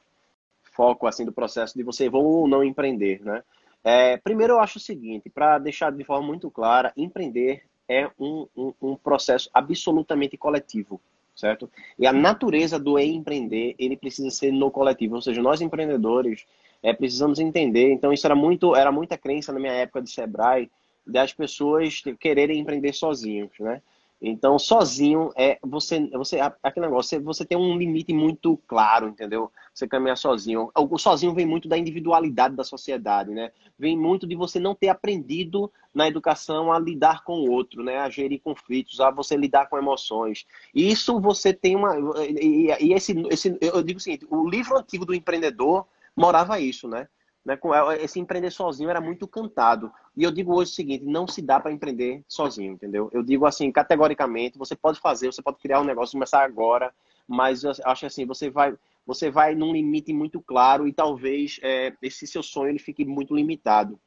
foco, assim, do processo de você vou ou não empreender, né? É, primeiro, eu acho o seguinte, para deixar de forma muito clara, empreender é um, um, um, processo absolutamente coletivo, certo? E a natureza do empreender, ele precisa ser no coletivo, ou seja, nós empreendedores é, precisamos entender, então isso era muito, era muita crença na minha época de Sebrae, das pessoas quererem empreender sozinhos, né? Então, sozinho é você, você aquele negócio, você, tem um limite muito claro, entendeu? Você caminhar sozinho. O sozinho vem muito da individualidade da sociedade, né? Vem muito de você não ter aprendido na educação a lidar com o outro, né? A gerir conflitos, a você lidar com emoções. Isso você tem uma e, e esse, esse eu digo o seguinte, o livro antigo do empreendedor morava isso, né? Né? É, esse empreender sozinho era muito cantado. E eu digo hoje o seguinte: não se dá para empreender sozinho, entendeu? Eu digo assim, categoricamente, você pode fazer, você pode criar um negócio, começar agora, mas eu acho assim, você vai, você vai num limite muito claro e talvez é, esse seu sonho ele fique muito limitado.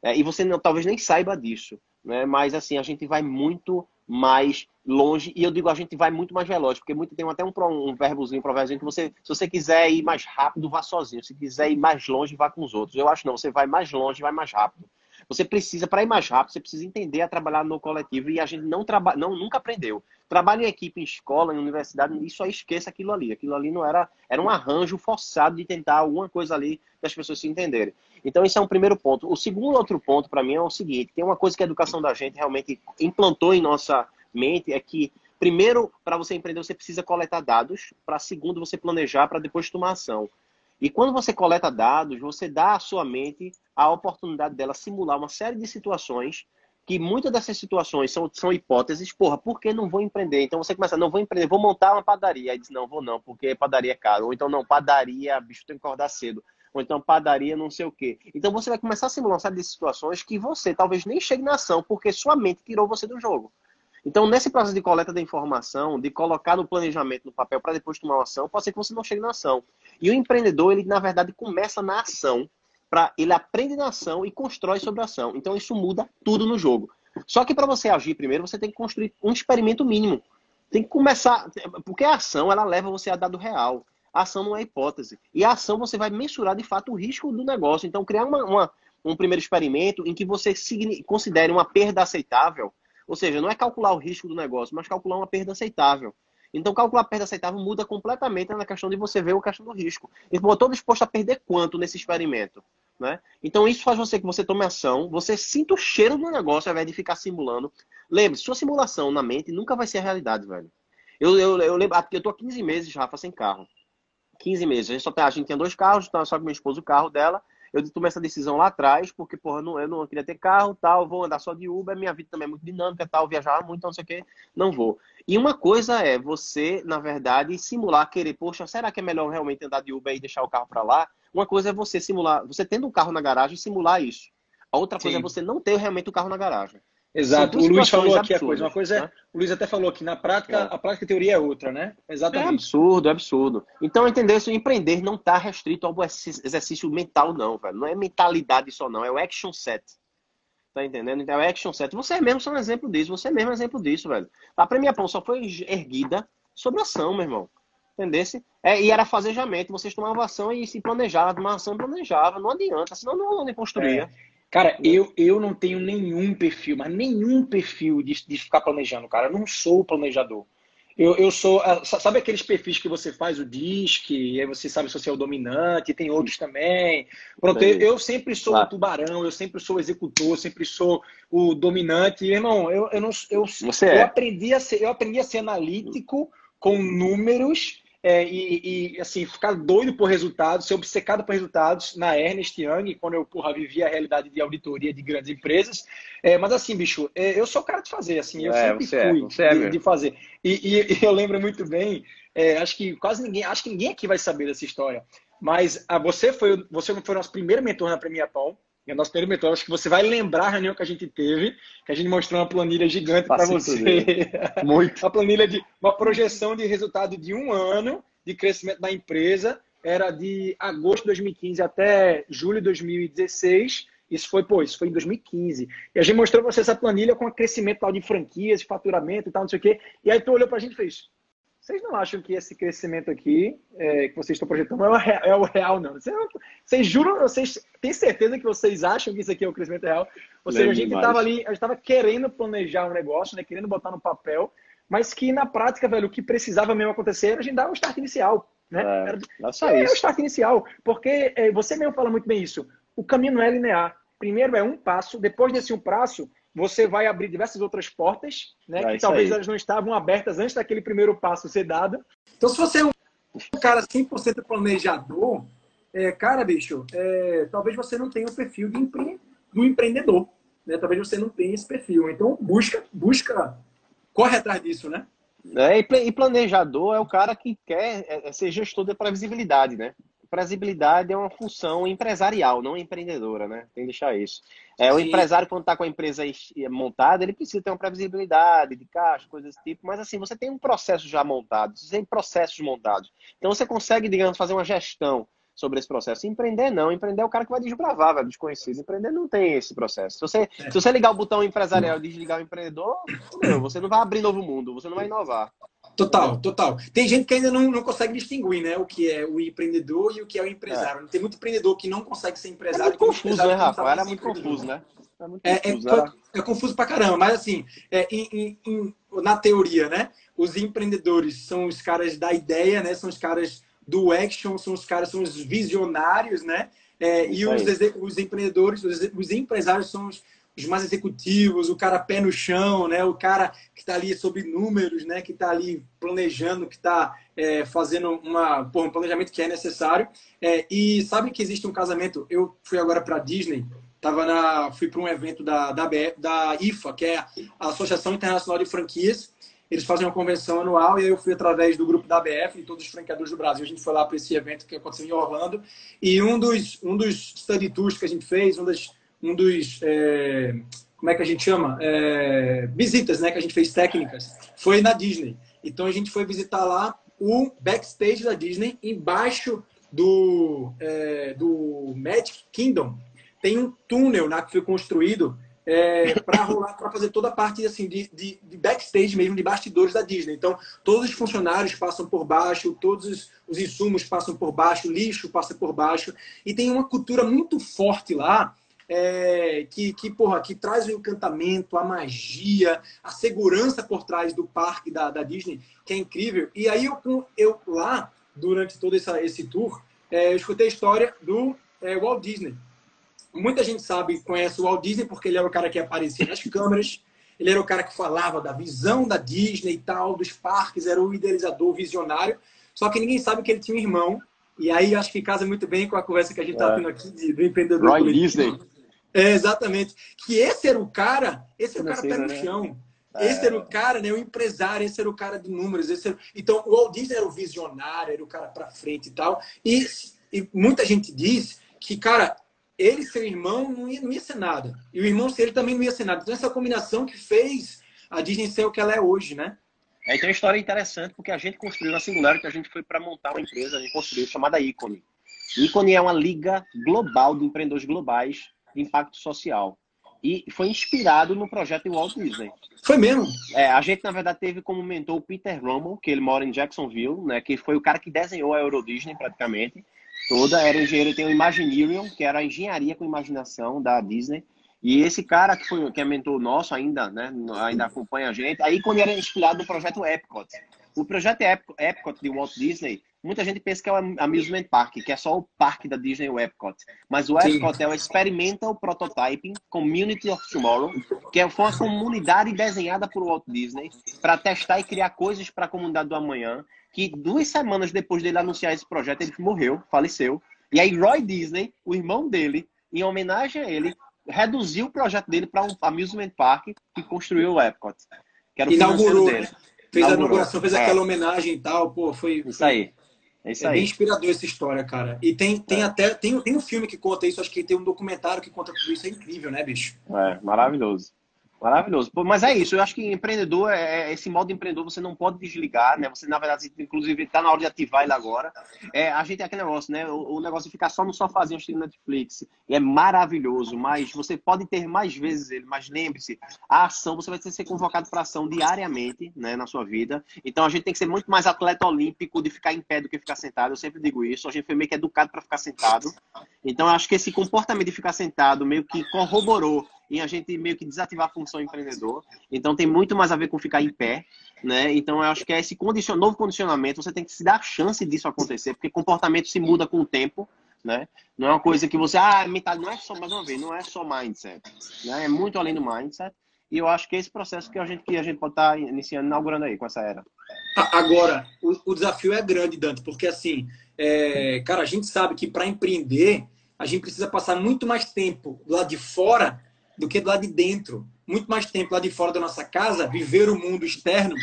É, e você não, talvez nem saiba disso, né? Mas assim, a gente vai muito mais longe, e eu digo a gente vai muito mais veloz, porque muito, tem até um, um verbozinho, um provérdio que você, se você quiser ir mais rápido, vá sozinho, se quiser ir mais longe, vá com os outros. Eu acho não, você vai mais longe, vai mais rápido. Você precisa, para ir mais rápido, você precisa entender a trabalhar no coletivo e a gente não trabalha, não nunca aprendeu. Trabalho em equipe, em escola, em universidade, isso aí esqueça aquilo ali. Aquilo ali não era, era um arranjo forçado de tentar alguma coisa ali das pessoas se entenderem. Então, esse é um primeiro ponto. O segundo outro ponto, para mim, é o seguinte: tem uma coisa que a educação da gente realmente implantou em nossa mente, é que, primeiro, para você empreender, você precisa coletar dados, para segundo, você planejar, para depois tomar ação. E quando você coleta dados, você dá à sua mente a oportunidade dela simular uma série de situações que muitas dessas situações são, são hipóteses, porra, por que não vou empreender? Então você começa, não vou empreender, vou montar uma padaria. Aí diz, não, vou não, porque padaria é caro. Ou então, não, padaria, bicho, tem que acordar cedo. Ou então, padaria, não sei o quê. Então você vai começar a simular uma série de situações que você talvez nem chegue na ação, porque sua mente tirou você do jogo. Então, nesse processo de coleta da informação, de colocar no planejamento no papel para depois tomar uma ação, pode ser que você não chegue na ação. E o empreendedor, ele na verdade começa na ação, para ele aprende na ação e constrói sobre a ação. Então, isso muda tudo no jogo. Só que para você agir primeiro, você tem que construir um experimento mínimo. Tem que começar, porque a ação ela leva você a dado real. A ação não é hipótese. E a ação você vai mensurar de fato o risco do negócio. Então, criar uma, uma um primeiro experimento em que você considere uma perda aceitável ou seja, não é calcular o risco do negócio, mas calcular uma perda aceitável. Então, calcular a perda aceitável muda completamente na questão de você ver a questão do risco. E, pô, estou disposto a perder quanto nesse experimento? Né? Então, isso faz você que você tome ação, você sinta o cheiro do negócio ao invés de ficar simulando. Lembre, sua simulação na mente nunca vai ser a realidade, velho. Eu, eu, eu lembro, eu tô há 15 meses, Rafa, sem carro. 15 meses. A gente, só tem, a gente tinha dois carros, então só com minha esposa o carro dela. Eu tomei essa decisão lá atrás, porque, porra, não, eu não queria ter carro, tal, vou andar só de Uber, minha vida também é muito dinâmica, tal, viajar muito, não sei o que, não vou. E uma coisa é você, na verdade, simular, querer, poxa, será que é melhor realmente andar de Uber e deixar o carro para lá? Uma coisa é você simular, você tendo um carro na garagem, simular isso. A outra coisa Sim. é você não ter realmente o carro na garagem. Exato. O Luiz falou aqui absurdas, a coisa. Uma coisa é, né? o Luiz até falou que na prática, é. a prática e teoria é outra, né? Exatamente. É absurdo, é absurdo. Então, entender isso, empreender não está restrito ao exercício mental, não, velho. Não é mentalidade só, não. É o action set. Tá entendendo? Então, é o action set. Você mesmo é um exemplo disso. Você mesmo é um exemplo disso, velho. A premiação só foi erguida sobre ação, meu irmão. Entendesse? É, e era fazejamento. Vocês tomavam ação e se planejavam. Uma ação planejava. Não adianta. Senão não, não construía. É. Cara, eu, eu não tenho nenhum perfil, mas nenhum perfil de, de ficar planejando, cara. Eu não sou planejador. Eu, eu sou. Ah, sabe aqueles perfis que você faz o DISC, e aí você sabe se você é o dominante, tem outros também. Pronto, eu, eu, sempre sou claro. o tubarão, eu sempre sou o executor, eu sempre sou o dominante. Irmão, eu, eu, não, eu, você eu, é. aprendi a ser, eu aprendi a ser analítico com números é, e, e, assim, ficar doido por resultados, ser obcecado por resultados na Ernest Young, quando eu porra, vivia a realidade de auditoria de grandes empresas. É, mas assim, bicho, é, eu sou o cara de fazer, assim, eu é, sempre é, fui é, de, de, fazer. E, e, eu lembro muito bem, acho que quase ninguém, acho que ninguém aqui vai saber dessa história. Mas a, ah, você foi, você foi o nosso primeiro mentor na Premia Pão. O nosso primeiro mentor, acho que você vai lembrar a reunião que a gente teve, que a gente mostrou uma planilha gigante para você. Muito. uma planilha de uma projeção de resultado de um ano de crescimento da empresa. Era de agosto de 2015 até julho de 2016. Isso foi, pô, isso foi em 2015. E a gente mostrou para você essa planilha com o crescimento tal de franquias, faturamento e tal, não sei o quê. E aí tu olhou para a gente e fez, vocês não acham que esse crescimento aqui é, que vocês estão projetando é o real, é o real não? Vocês, vocês juram, vocês têm certeza que vocês acham que isso aqui é o crescimento real? Ou seja, a gente estava ali, a gente estava querendo planejar um negócio, né, querendo botar no papel, mas que na prática, velho, o que precisava mesmo acontecer era a gente dar um start inicial. Né? É, era, é, o start inicial. Porque é, você mesmo fala muito bem isso. O caminho não é linear. Primeiro é um passo, depois desse um passo, você vai abrir diversas outras portas, né? É que talvez aí. elas não estavam abertas antes daquele primeiro passo ser dado. Então, se você é um cara 100% planejador, é, cara, bicho, é, talvez você não tenha o perfil de empre... do empreendedor. Né? Talvez você não tenha esse perfil. Então, busca, busca, corre atrás disso, né? É, e planejador é o cara que quer é, é ser gestor da previsibilidade, né? Previsibilidade é uma função empresarial, não empreendedora, né? Tem que deixar isso. É, o empresário, quando está com a empresa montada, ele precisa ter uma previsibilidade de caixa, coisas desse tipo, mas assim, você tem um processo já montado, você tem processos montados. Então você consegue, digamos, fazer uma gestão sobre esse processo. Empreender não, empreender é o cara que vai desbravar, vai desconhecido. Empreender não tem esse processo. Se você, se você ligar o botão empresarial e desligar o empreendedor, meu, você não vai abrir novo mundo, você não vai inovar. Total, total. Tem gente que ainda não, não consegue distinguir, né? O que é o empreendedor e o que é o empresário. É. Tem muito empreendedor que não consegue ser empresário. É muito confuso, né, Rafa? Era muito confuso, né? É, é, confuso, é, é, confuso pra caramba, mas assim, é, em, em, em, na teoria, né? Os empreendedores são os caras da ideia, né? São os caras do action, são os caras, são os visionários, né? É, e os, os, empreendedores, os, os empresários são os, os, mais executivos, o cara pé no chão, né? O cara que está ali sobre números, né? Que está ali planejando, que está é, fazendo uma, pô, um planejamento que é necessário. É, e sabe que existe um casamento? Eu fui agora para Disney, tava na, fui para um evento da, da, da IFA, que é a Associação Internacional de Franquias, eles fazem uma convenção anual e eu fui através do grupo da ABF e todos os franqueadores do Brasil. A gente foi lá para esse evento que aconteceu em Orlando. E um dos, um dos study tours que a gente fez, um, das, um dos. É, como é que a gente chama? É, visitas né, que a gente fez técnicas, foi na Disney. Então a gente foi visitar lá o backstage da Disney, embaixo do, é, do Magic Kingdom. Tem um túnel né, que foi construído é, para rolar, para fazer toda a parte assim de, de, de, backstage mesmo, de bastidores da Disney. Então, todos os funcionários passam por baixo, todos os, os insumos passam por baixo, lixo passa por baixo, e tem uma cultura muito forte lá. É, que, que, porra, que traz o encantamento, a magia, a segurança por trás do parque da, da Disney, que é incrível. E aí eu, eu lá, durante todo essa, esse tour, é, eu escutei a história do é, Walt Disney muita gente sabe, conhece o Walt Disney porque ele era o cara que aparecia nas câmeras, ele era o cara que falava da visão da Disney e tal, dos parques, era o idealizador, visionário. Só que ninguém sabe que ele tinha um irmão. E aí acho que casa muito bem com a conversa que a gente está é. tendo aqui de, do empreendedor. Roy Disney. É, exatamente. Que esse era o cara, esse era o cara pé no né? chão. É. Esse era o cara, né? O empresário, esse era o cara de números. Esse era... Então, o Walt Disney era o visionário, era o cara para frente e tal. E, e muita gente diz que, cara, ele e seu irmão não ia, não ia ser nada. E o irmão ele também não ia ser nada. Então, essa combinação que fez a Disney ser o que ela é hoje, né? É, então, a história é interessante porque a gente construiu na Singular que a gente foi para montar uma empresa, a gente construiu chamada Icone. Icone é uma liga global de empreendedores globais impacto social. E foi inspirado no projeto Walt Disney. Foi mesmo? É, a gente, na verdade, teve como mentor o Peter Rommel, que ele mora em Jacksonville, né? Que foi o cara que desenhou a Euro Disney praticamente. Toda era engenheiro, tem o Imagineering, que era a engenharia com imaginação da Disney. E esse cara que foi que é mentor nosso ainda, né, ainda acompanha a gente. Aí quando era inspirado no projeto Epcot. O projeto Epcot de Walt Disney, muita gente pensa que é o Amusement Park, que é só o parque da Disney, o Epcot. Mas o Epcot Sim. é o Experimental Prototyping Community of Tomorrow, que é, foi uma comunidade desenhada por Walt Disney para testar e criar coisas para a comunidade do amanhã. Que duas semanas depois dele anunciar esse projeto, ele morreu, faleceu. E aí Roy Disney, o irmão dele, em homenagem a ele, reduziu o projeto dele para um amusement park e construiu o Epcot. Que era o Inaugurou, dele. Fez Inaugurou. a inauguração, fez é. aquela homenagem e tal, pô, foi... Isso aí. É, isso é bem inspirador essa história, cara. E tem, tem é. até tem, tem um filme que conta isso, acho que tem um documentário que conta tudo isso, é incrível, né, bicho? É, maravilhoso. Maravilhoso. Mas é isso, eu acho que empreendedor, é, é, esse modo de empreendedor você não pode desligar, né? Você, na verdade, inclusive, está na hora de ativar ele agora. É, a gente tem aquele negócio, né? O, o negócio de ficar só no sofazinho assistindo Netflix é maravilhoso, mas você pode ter mais vezes ele. Mas lembre-se, a ação, você vai ser convocado para ação diariamente, né, na sua vida. Então a gente tem que ser muito mais atleta olímpico de ficar em pé do que ficar sentado. Eu sempre digo isso. A gente foi meio que educado para ficar sentado. Então eu acho que esse comportamento de ficar sentado meio que corroborou em a gente meio que desativar a função empreendedor. Então tem muito mais a ver com ficar em pé, né? Então eu acho que é esse condicion... novo condicionamento, você tem que se dar a chance disso acontecer, porque comportamento se muda com o tempo, né? Não é uma coisa que você, ah, metade, não é só, mais uma vez, não é só mindset, né? É muito além do mindset. E eu acho que é esse processo que a gente, que a gente pode estar tá iniciando, inaugurando aí com essa era. Agora, o, o desafio é grande, Dante, porque assim, é, cara, a gente sabe que para empreender, a gente precisa passar muito mais tempo lado de fora do que do lado de dentro. Muito mais tempo lá de fora da nossa casa, viver o mundo externo,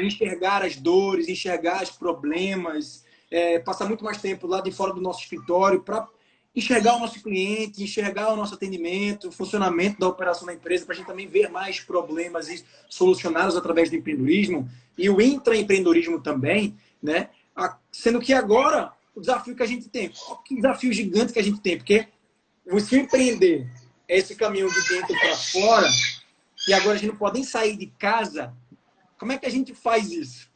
enxergar as dores, enxergar os problemas, é, passar muito mais tempo lá de fora do nosso escritório para enxergar o nosso cliente, enxergar o nosso atendimento, o funcionamento da operação da empresa, para a gente também ver mais problemas e solucioná-los através do empreendedorismo e o intraempreendedorismo também, né? Sendo que agora o desafio que a gente tem, que desafio gigante que a gente tem, porque se empreender esse caminho de dentro para fora, e agora a gente não pode nem sair de casa, como é que a gente faz isso?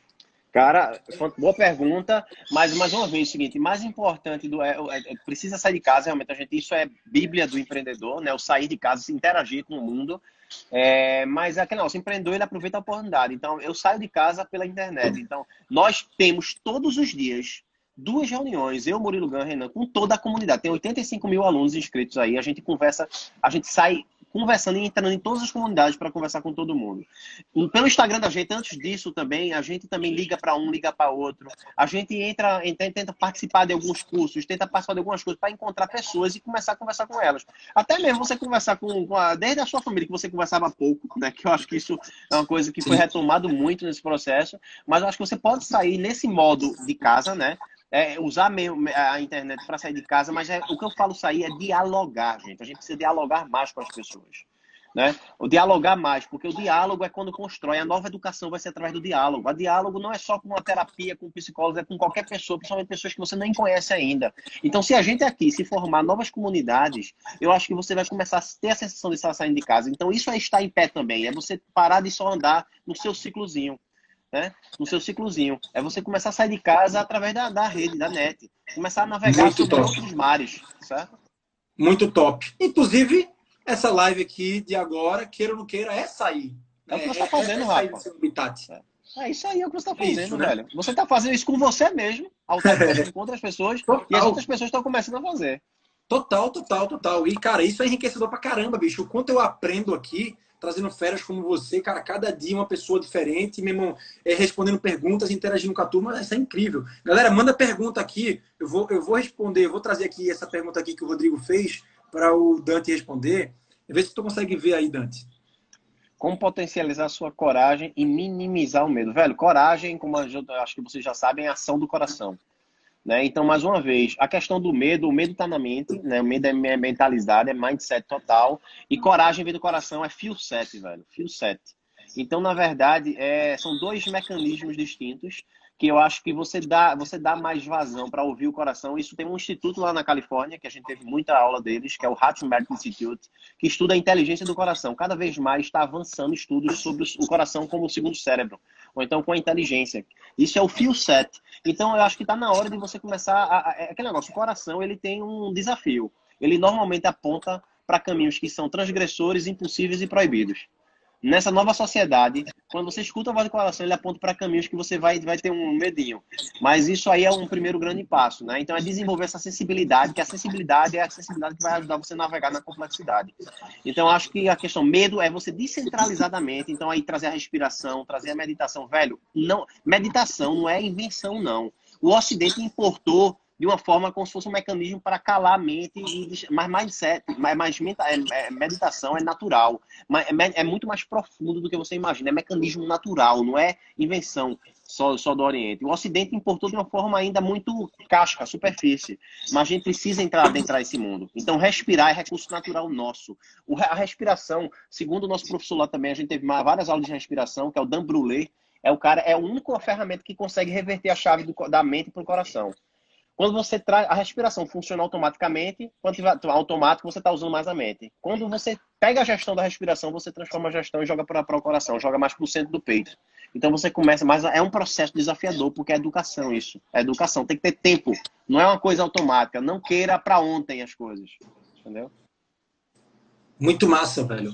Cara, boa pergunta, mas mais uma vez, o seguinte, mais importante do é, é, precisa sair de casa, realmente a gente isso é bíblia do empreendedor, né? O sair de casa, se interagir com o mundo. É, mas é que não, o empreendedor ele aproveita a oportunidade. Então, eu saio de casa pela internet. Então, nós temos todos os dias duas reuniões, eu, Murilo Gan, Renan, com toda a comunidade. Tem 85 mil alunos inscritos aí. A gente conversa, a gente sai conversando e entrando em todas as comunidades para conversar com todo mundo. E pelo Instagram da gente, antes disso também, a gente também liga para um, liga para outro. A gente entra, entra, tenta participar de alguns cursos, tenta participar de algumas coisas para encontrar pessoas e começar a conversar com elas. Até mesmo você conversar com, com a, desde a sua família, que você conversava pouco, né? Que eu acho que isso é uma coisa que foi retomado muito nesse processo. Mas eu acho que você pode sair nesse modo de casa, né? É, usar a internet para sair de casa, mas é, o que eu falo sair é dialogar, gente. A gente precisa dialogar mais com as pessoas. Né? O dialogar mais, porque o diálogo é quando constrói. A nova educação vai ser através do diálogo. A diálogo não é só com uma terapia, com um psicólogo, é com qualquer pessoa, principalmente pessoas que você nem conhece ainda. Então, se a gente aqui se formar novas comunidades, eu acho que você vai começar a ter a sensação de estar saindo de casa. Então, isso é estar em pé também. É você parar de só andar no seu ciclozinho né? No seu ciclozinho. É você começar a sair de casa através da, da rede, da net. Começar a navegar Muito top. outros mares, certo? Muito top. Inclusive, essa live aqui de agora, queira ou não queira, é sair. É o que você está fazendo, é, é Rafa. É. é isso aí é o que você está fazendo, isso, né? velho. Você está fazendo isso com você mesmo, alternando com outras pessoas, total. e as outras pessoas estão começando a fazer. Total, total, total. E, cara, isso é enriquecedor pra caramba, bicho. O quanto eu aprendo aqui, trazendo férias como você, cara, cada dia uma pessoa diferente, mesmo é, respondendo perguntas, interagindo com a turma, isso é incrível. Galera, manda pergunta aqui, eu vou, eu vou responder, eu vou trazer aqui essa pergunta aqui que o Rodrigo fez para o Dante responder. Vê se tu consegue ver aí, Dante. Como potencializar sua coragem e minimizar o medo? Velho, coragem, como eu acho que vocês já sabem, é ação do coração. Né? Então, mais uma vez, a questão do medo, o medo está na mente, né? o medo é mentalidade, é mindset total, e coragem vem do coração, é feel set, velho, feel set. Então, na verdade, é, são dois mecanismos distintos que eu acho que você dá, você dá mais vazão para ouvir o coração. Isso tem um instituto lá na Califórnia, que a gente teve muita aula deles, que é o Hattenberg Institute, que estuda a inteligência do coração. Cada vez mais está avançando estudos sobre o coração como o segundo cérebro, ou então com a inteligência. Isso é o feel set. Então, eu acho que está na hora de você começar a, a, é aquele negócio. O coração ele tem um desafio. Ele normalmente aponta para caminhos que são transgressores, impossíveis e proibidos nessa nova sociedade, quando você escuta a voz do coração, ele aponta para caminhos que você vai, vai ter um medinho. Mas isso aí é um primeiro grande passo, né? Então é desenvolver essa sensibilidade, que a sensibilidade é a sensibilidade que vai ajudar você a navegar na complexidade. Então acho que a questão medo é você descentralizadamente, então aí trazer a respiração, trazer a meditação, velho. Não, meditação não é invenção não. O Ocidente importou de uma forma como se fosse um mecanismo para calar a mente e mas mindset, mas, mas é, é, meditação é natural, mas é, é, muito mais profundo do que você imagina, é mecanismo natural, não é invenção só, só do Oriente. O Ocidente importou de uma forma ainda muito casca, superfície, mas a gente precisa entrar dentro desse mundo. Então respirar é recurso natural nosso. O, a respiração, segundo o nosso professor lá também, a gente teve várias aulas de respiração, que é o Dan Brulé, é o cara, é a única ferramenta que consegue reverter a chave do, da mente para o coração. Quando você traz a respiração funciona automaticamente, quando automático você está usando mais a mente. Quando você pega a gestão da respiração, você transforma a gestão e joga para o coração, joga mais para o centro do peito. Então você começa, mas é um processo desafiador porque é educação isso, é educação. Tem que ter tempo, não é uma coisa automática. Não queira para ontem as coisas, entendeu? Muito massa, velho.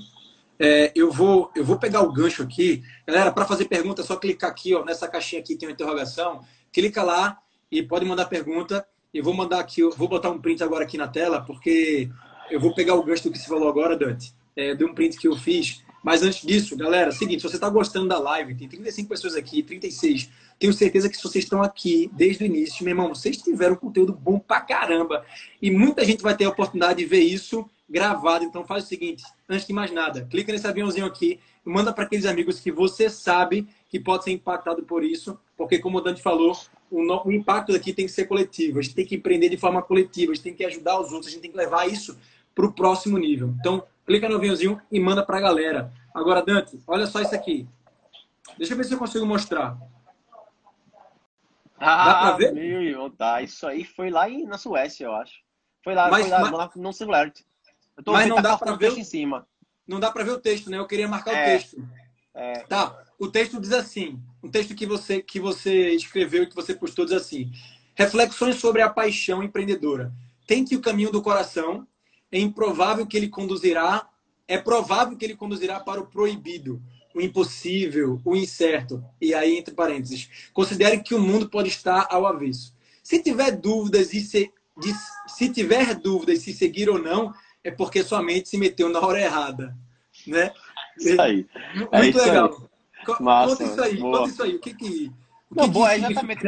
É, eu vou eu vou pegar o gancho aqui, galera. Para fazer pergunta, é só clicar aqui, ó, nessa caixinha aqui tem uma interrogação. Clica lá e pode mandar pergunta. Eu vou mandar aqui, eu vou botar um print agora aqui na tela, porque eu vou pegar o gancho do que você falou agora, Dante, é, de um print que eu fiz. Mas antes disso, galera, seguinte, se você está gostando da live, tem 35 pessoas aqui, 36. Tenho certeza que se vocês estão aqui desde o início, meu irmão, vocês tiveram conteúdo bom pra caramba. E muita gente vai ter a oportunidade de ver isso gravado. Então faz o seguinte, antes de mais nada, clica nesse aviãozinho aqui e manda para aqueles amigos que você sabe que pode ser impactado por isso, porque como o Dante falou, o, impacto daqui tem que ser coletivo. A gente tem que empreender de forma coletiva, a gente tem que ajudar os outros, a gente tem que levar isso para o próximo nível. Então, clica no aviãozinho e manda para a galera. Agora, Dante, olha só isso aqui. Deixa eu ver se eu consigo mostrar. Ah, Dá pra ver? Meu, tá. Isso aí foi lá em, na Suécia, eu acho. Foi lá, mas, foi lá mas, no Singularity. mas não dá para ver o... em cima. Não dá para ver o texto, né? Eu queria marcar é, o texto. É. Tá. O texto diz assim: um texto que você, que você escreveu e que você postou diz assim: reflexões sobre a paixão empreendedora. Tente o caminho do coração. É improvável que ele conduzirá, é provável que ele conduzirá para o proibido, o impossível, o incerto. E aí, entre parênteses, considere que o mundo pode estar ao avesso. Se tiver dúvidas e se, de, se tiver dúvidas se seguir ou não, é porque sua mente se meteu na hora errada, né? Isso aí. Muito é isso legal. Aí. Massa, conta isso aí, boa. conta isso aí. O que que. O não, que boa, que é exatamente.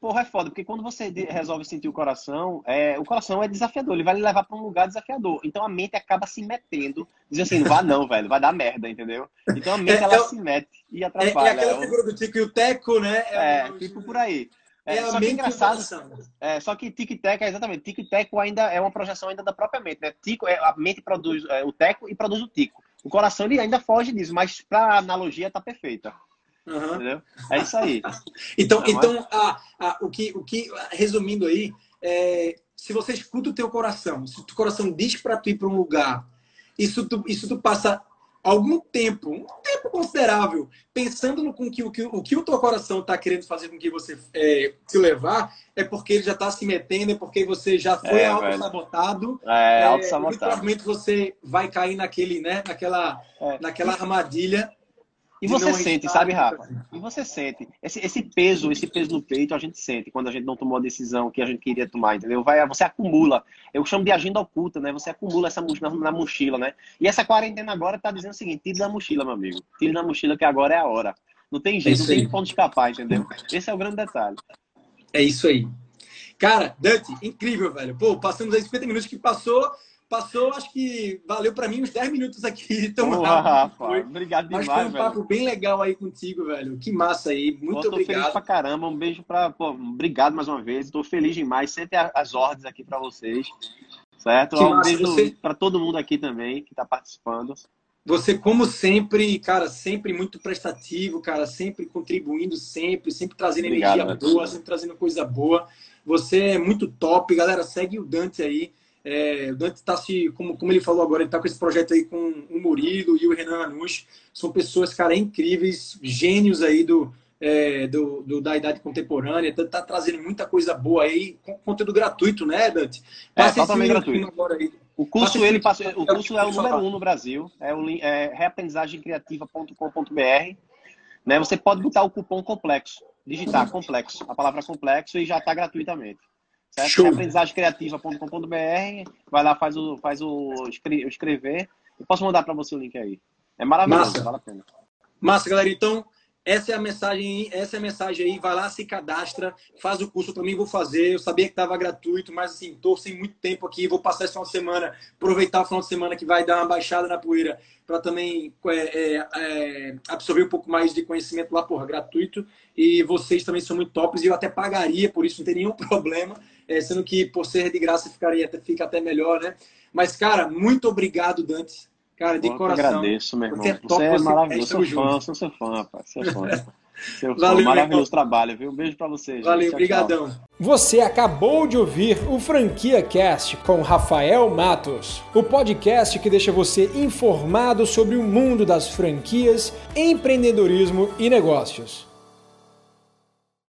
Porra, é foda, porque quando você resolve sentir o coração, é, o coração é desafiador, ele vai lhe levar para um lugar desafiador. Então a mente acaba se metendo, dizendo assim, não vá não, velho, vai dar merda, entendeu? Então a mente é, ela é, se mete e atrapalha. É, é aquela figura do Tico e o Teco, né? É, é tipo por aí. É, é só que engraçado. É, só que tic-tac é exatamente. Tic-tac ainda é uma projeção ainda da própria mente, né? Tico, é, a mente produz é, o teco e produz o tico. O coração ele ainda foge disso, mas para analogia tá perfeita. Uhum. Entendeu? É isso aí. então, Não, então mas... a, a, o, que, o que, resumindo aí, é, se você escuta o teu coração, se o teu coração diz para tu ir para um lugar, isso tu, isso tu passa algum tempo, um tempo considerável, pensando no com que, o, que, o que o teu coração está querendo fazer com que você é, se levar, é porque ele já está se metendo, é porque você já foi é, auto-sabotado. É, é auto-sabotado. Provavelmente você vai cair naquele, né, naquela, é. naquela armadilha e você sente, sabe, Rafa? E você sente. Esse, esse peso, esse peso no peito, a gente sente quando a gente não tomou a decisão que a gente queria tomar, entendeu? Vai, você acumula. Eu chamo de agenda oculta, né? Você acumula essa na, na mochila, né? E essa quarentena agora tá dizendo o seguinte: tire da mochila, meu amigo. Tire da mochila que agora é a hora. Não tem jeito, é não tem ponto de escapar, entendeu? Esse é o grande detalhe. É isso aí. Cara, Dante, incrível, velho. Pô, passamos aí 50 minutos que passou passou, acho que valeu para mim uns 10 minutos aqui. Tão Boa, Rafa. Obrigado demais, Mas foi um velho. papo bem legal aí contigo, velho. Que massa aí. Muito Pô, obrigado. feliz pra caramba. Um beijo pra... Pô, obrigado mais uma vez. Tô feliz demais. Sempre as ordens aqui para vocês. Certo? Que um massa. beijo Você... para todo mundo aqui também que tá participando. Você, como sempre, cara, sempre muito prestativo, cara, sempre contribuindo, sempre, sempre trazendo Obrigado, energia boa, sempre trazendo coisa boa. Você é muito top, galera. Segue o Dante aí. É, o Dante está se, como, como ele falou agora, ele está com esse projeto aí com o Murilo e o Renan Anush. São pessoas, cara, incríveis, gênios aí do, é, do, do, da idade contemporânea. Está tá trazendo muita coisa boa aí, conteúdo gratuito, né, Dante? É, totalmente gratuito. Agora aí. O curso, ele passou, o curso é o número um no Brasil, é o é reaprendizagemcriativa.com.br. Né? Você pode botar o cupom complexo, digitar complexo, a palavra complexo e já está gratuitamente. Certo? Reaprendizagemcriativa.com.br, vai lá, faz o, faz o escrever. Eu posso mandar para você o link aí. É maravilhoso, Massa. vale a pena. Massa, galera. Então, essa é a mensagem, essa é a mensagem aí. Vai lá, se cadastra, faz o curso. Eu também vou fazer. Eu sabia que estava gratuito, mas assim, tô sem muito tempo aqui. Vou passar esse final de semana, aproveitar o final de semana que vai dar uma baixada na poeira para também é, é, é, absorver um pouco mais de conhecimento lá, porra, gratuito. E vocês também são muito tops e eu até pagaria por isso, não tem nenhum problema. É, sendo que por ser de graça ficaria, fica até melhor, né? Mas, cara, muito obrigado, Dante. Cara, de Bom, coração. Eu agradeço, meu irmão. Você é, top, você é maravilhoso. Sou fã, sou seu fã, rapaz. Seu fã. Seu Valeu, maravilhoso trabalho, viu? Um beijo para vocês. Valeu, obrigadão. Você acabou de ouvir o Franquia Cast com Rafael Matos, o podcast que deixa você informado sobre o mundo das franquias, empreendedorismo e negócios.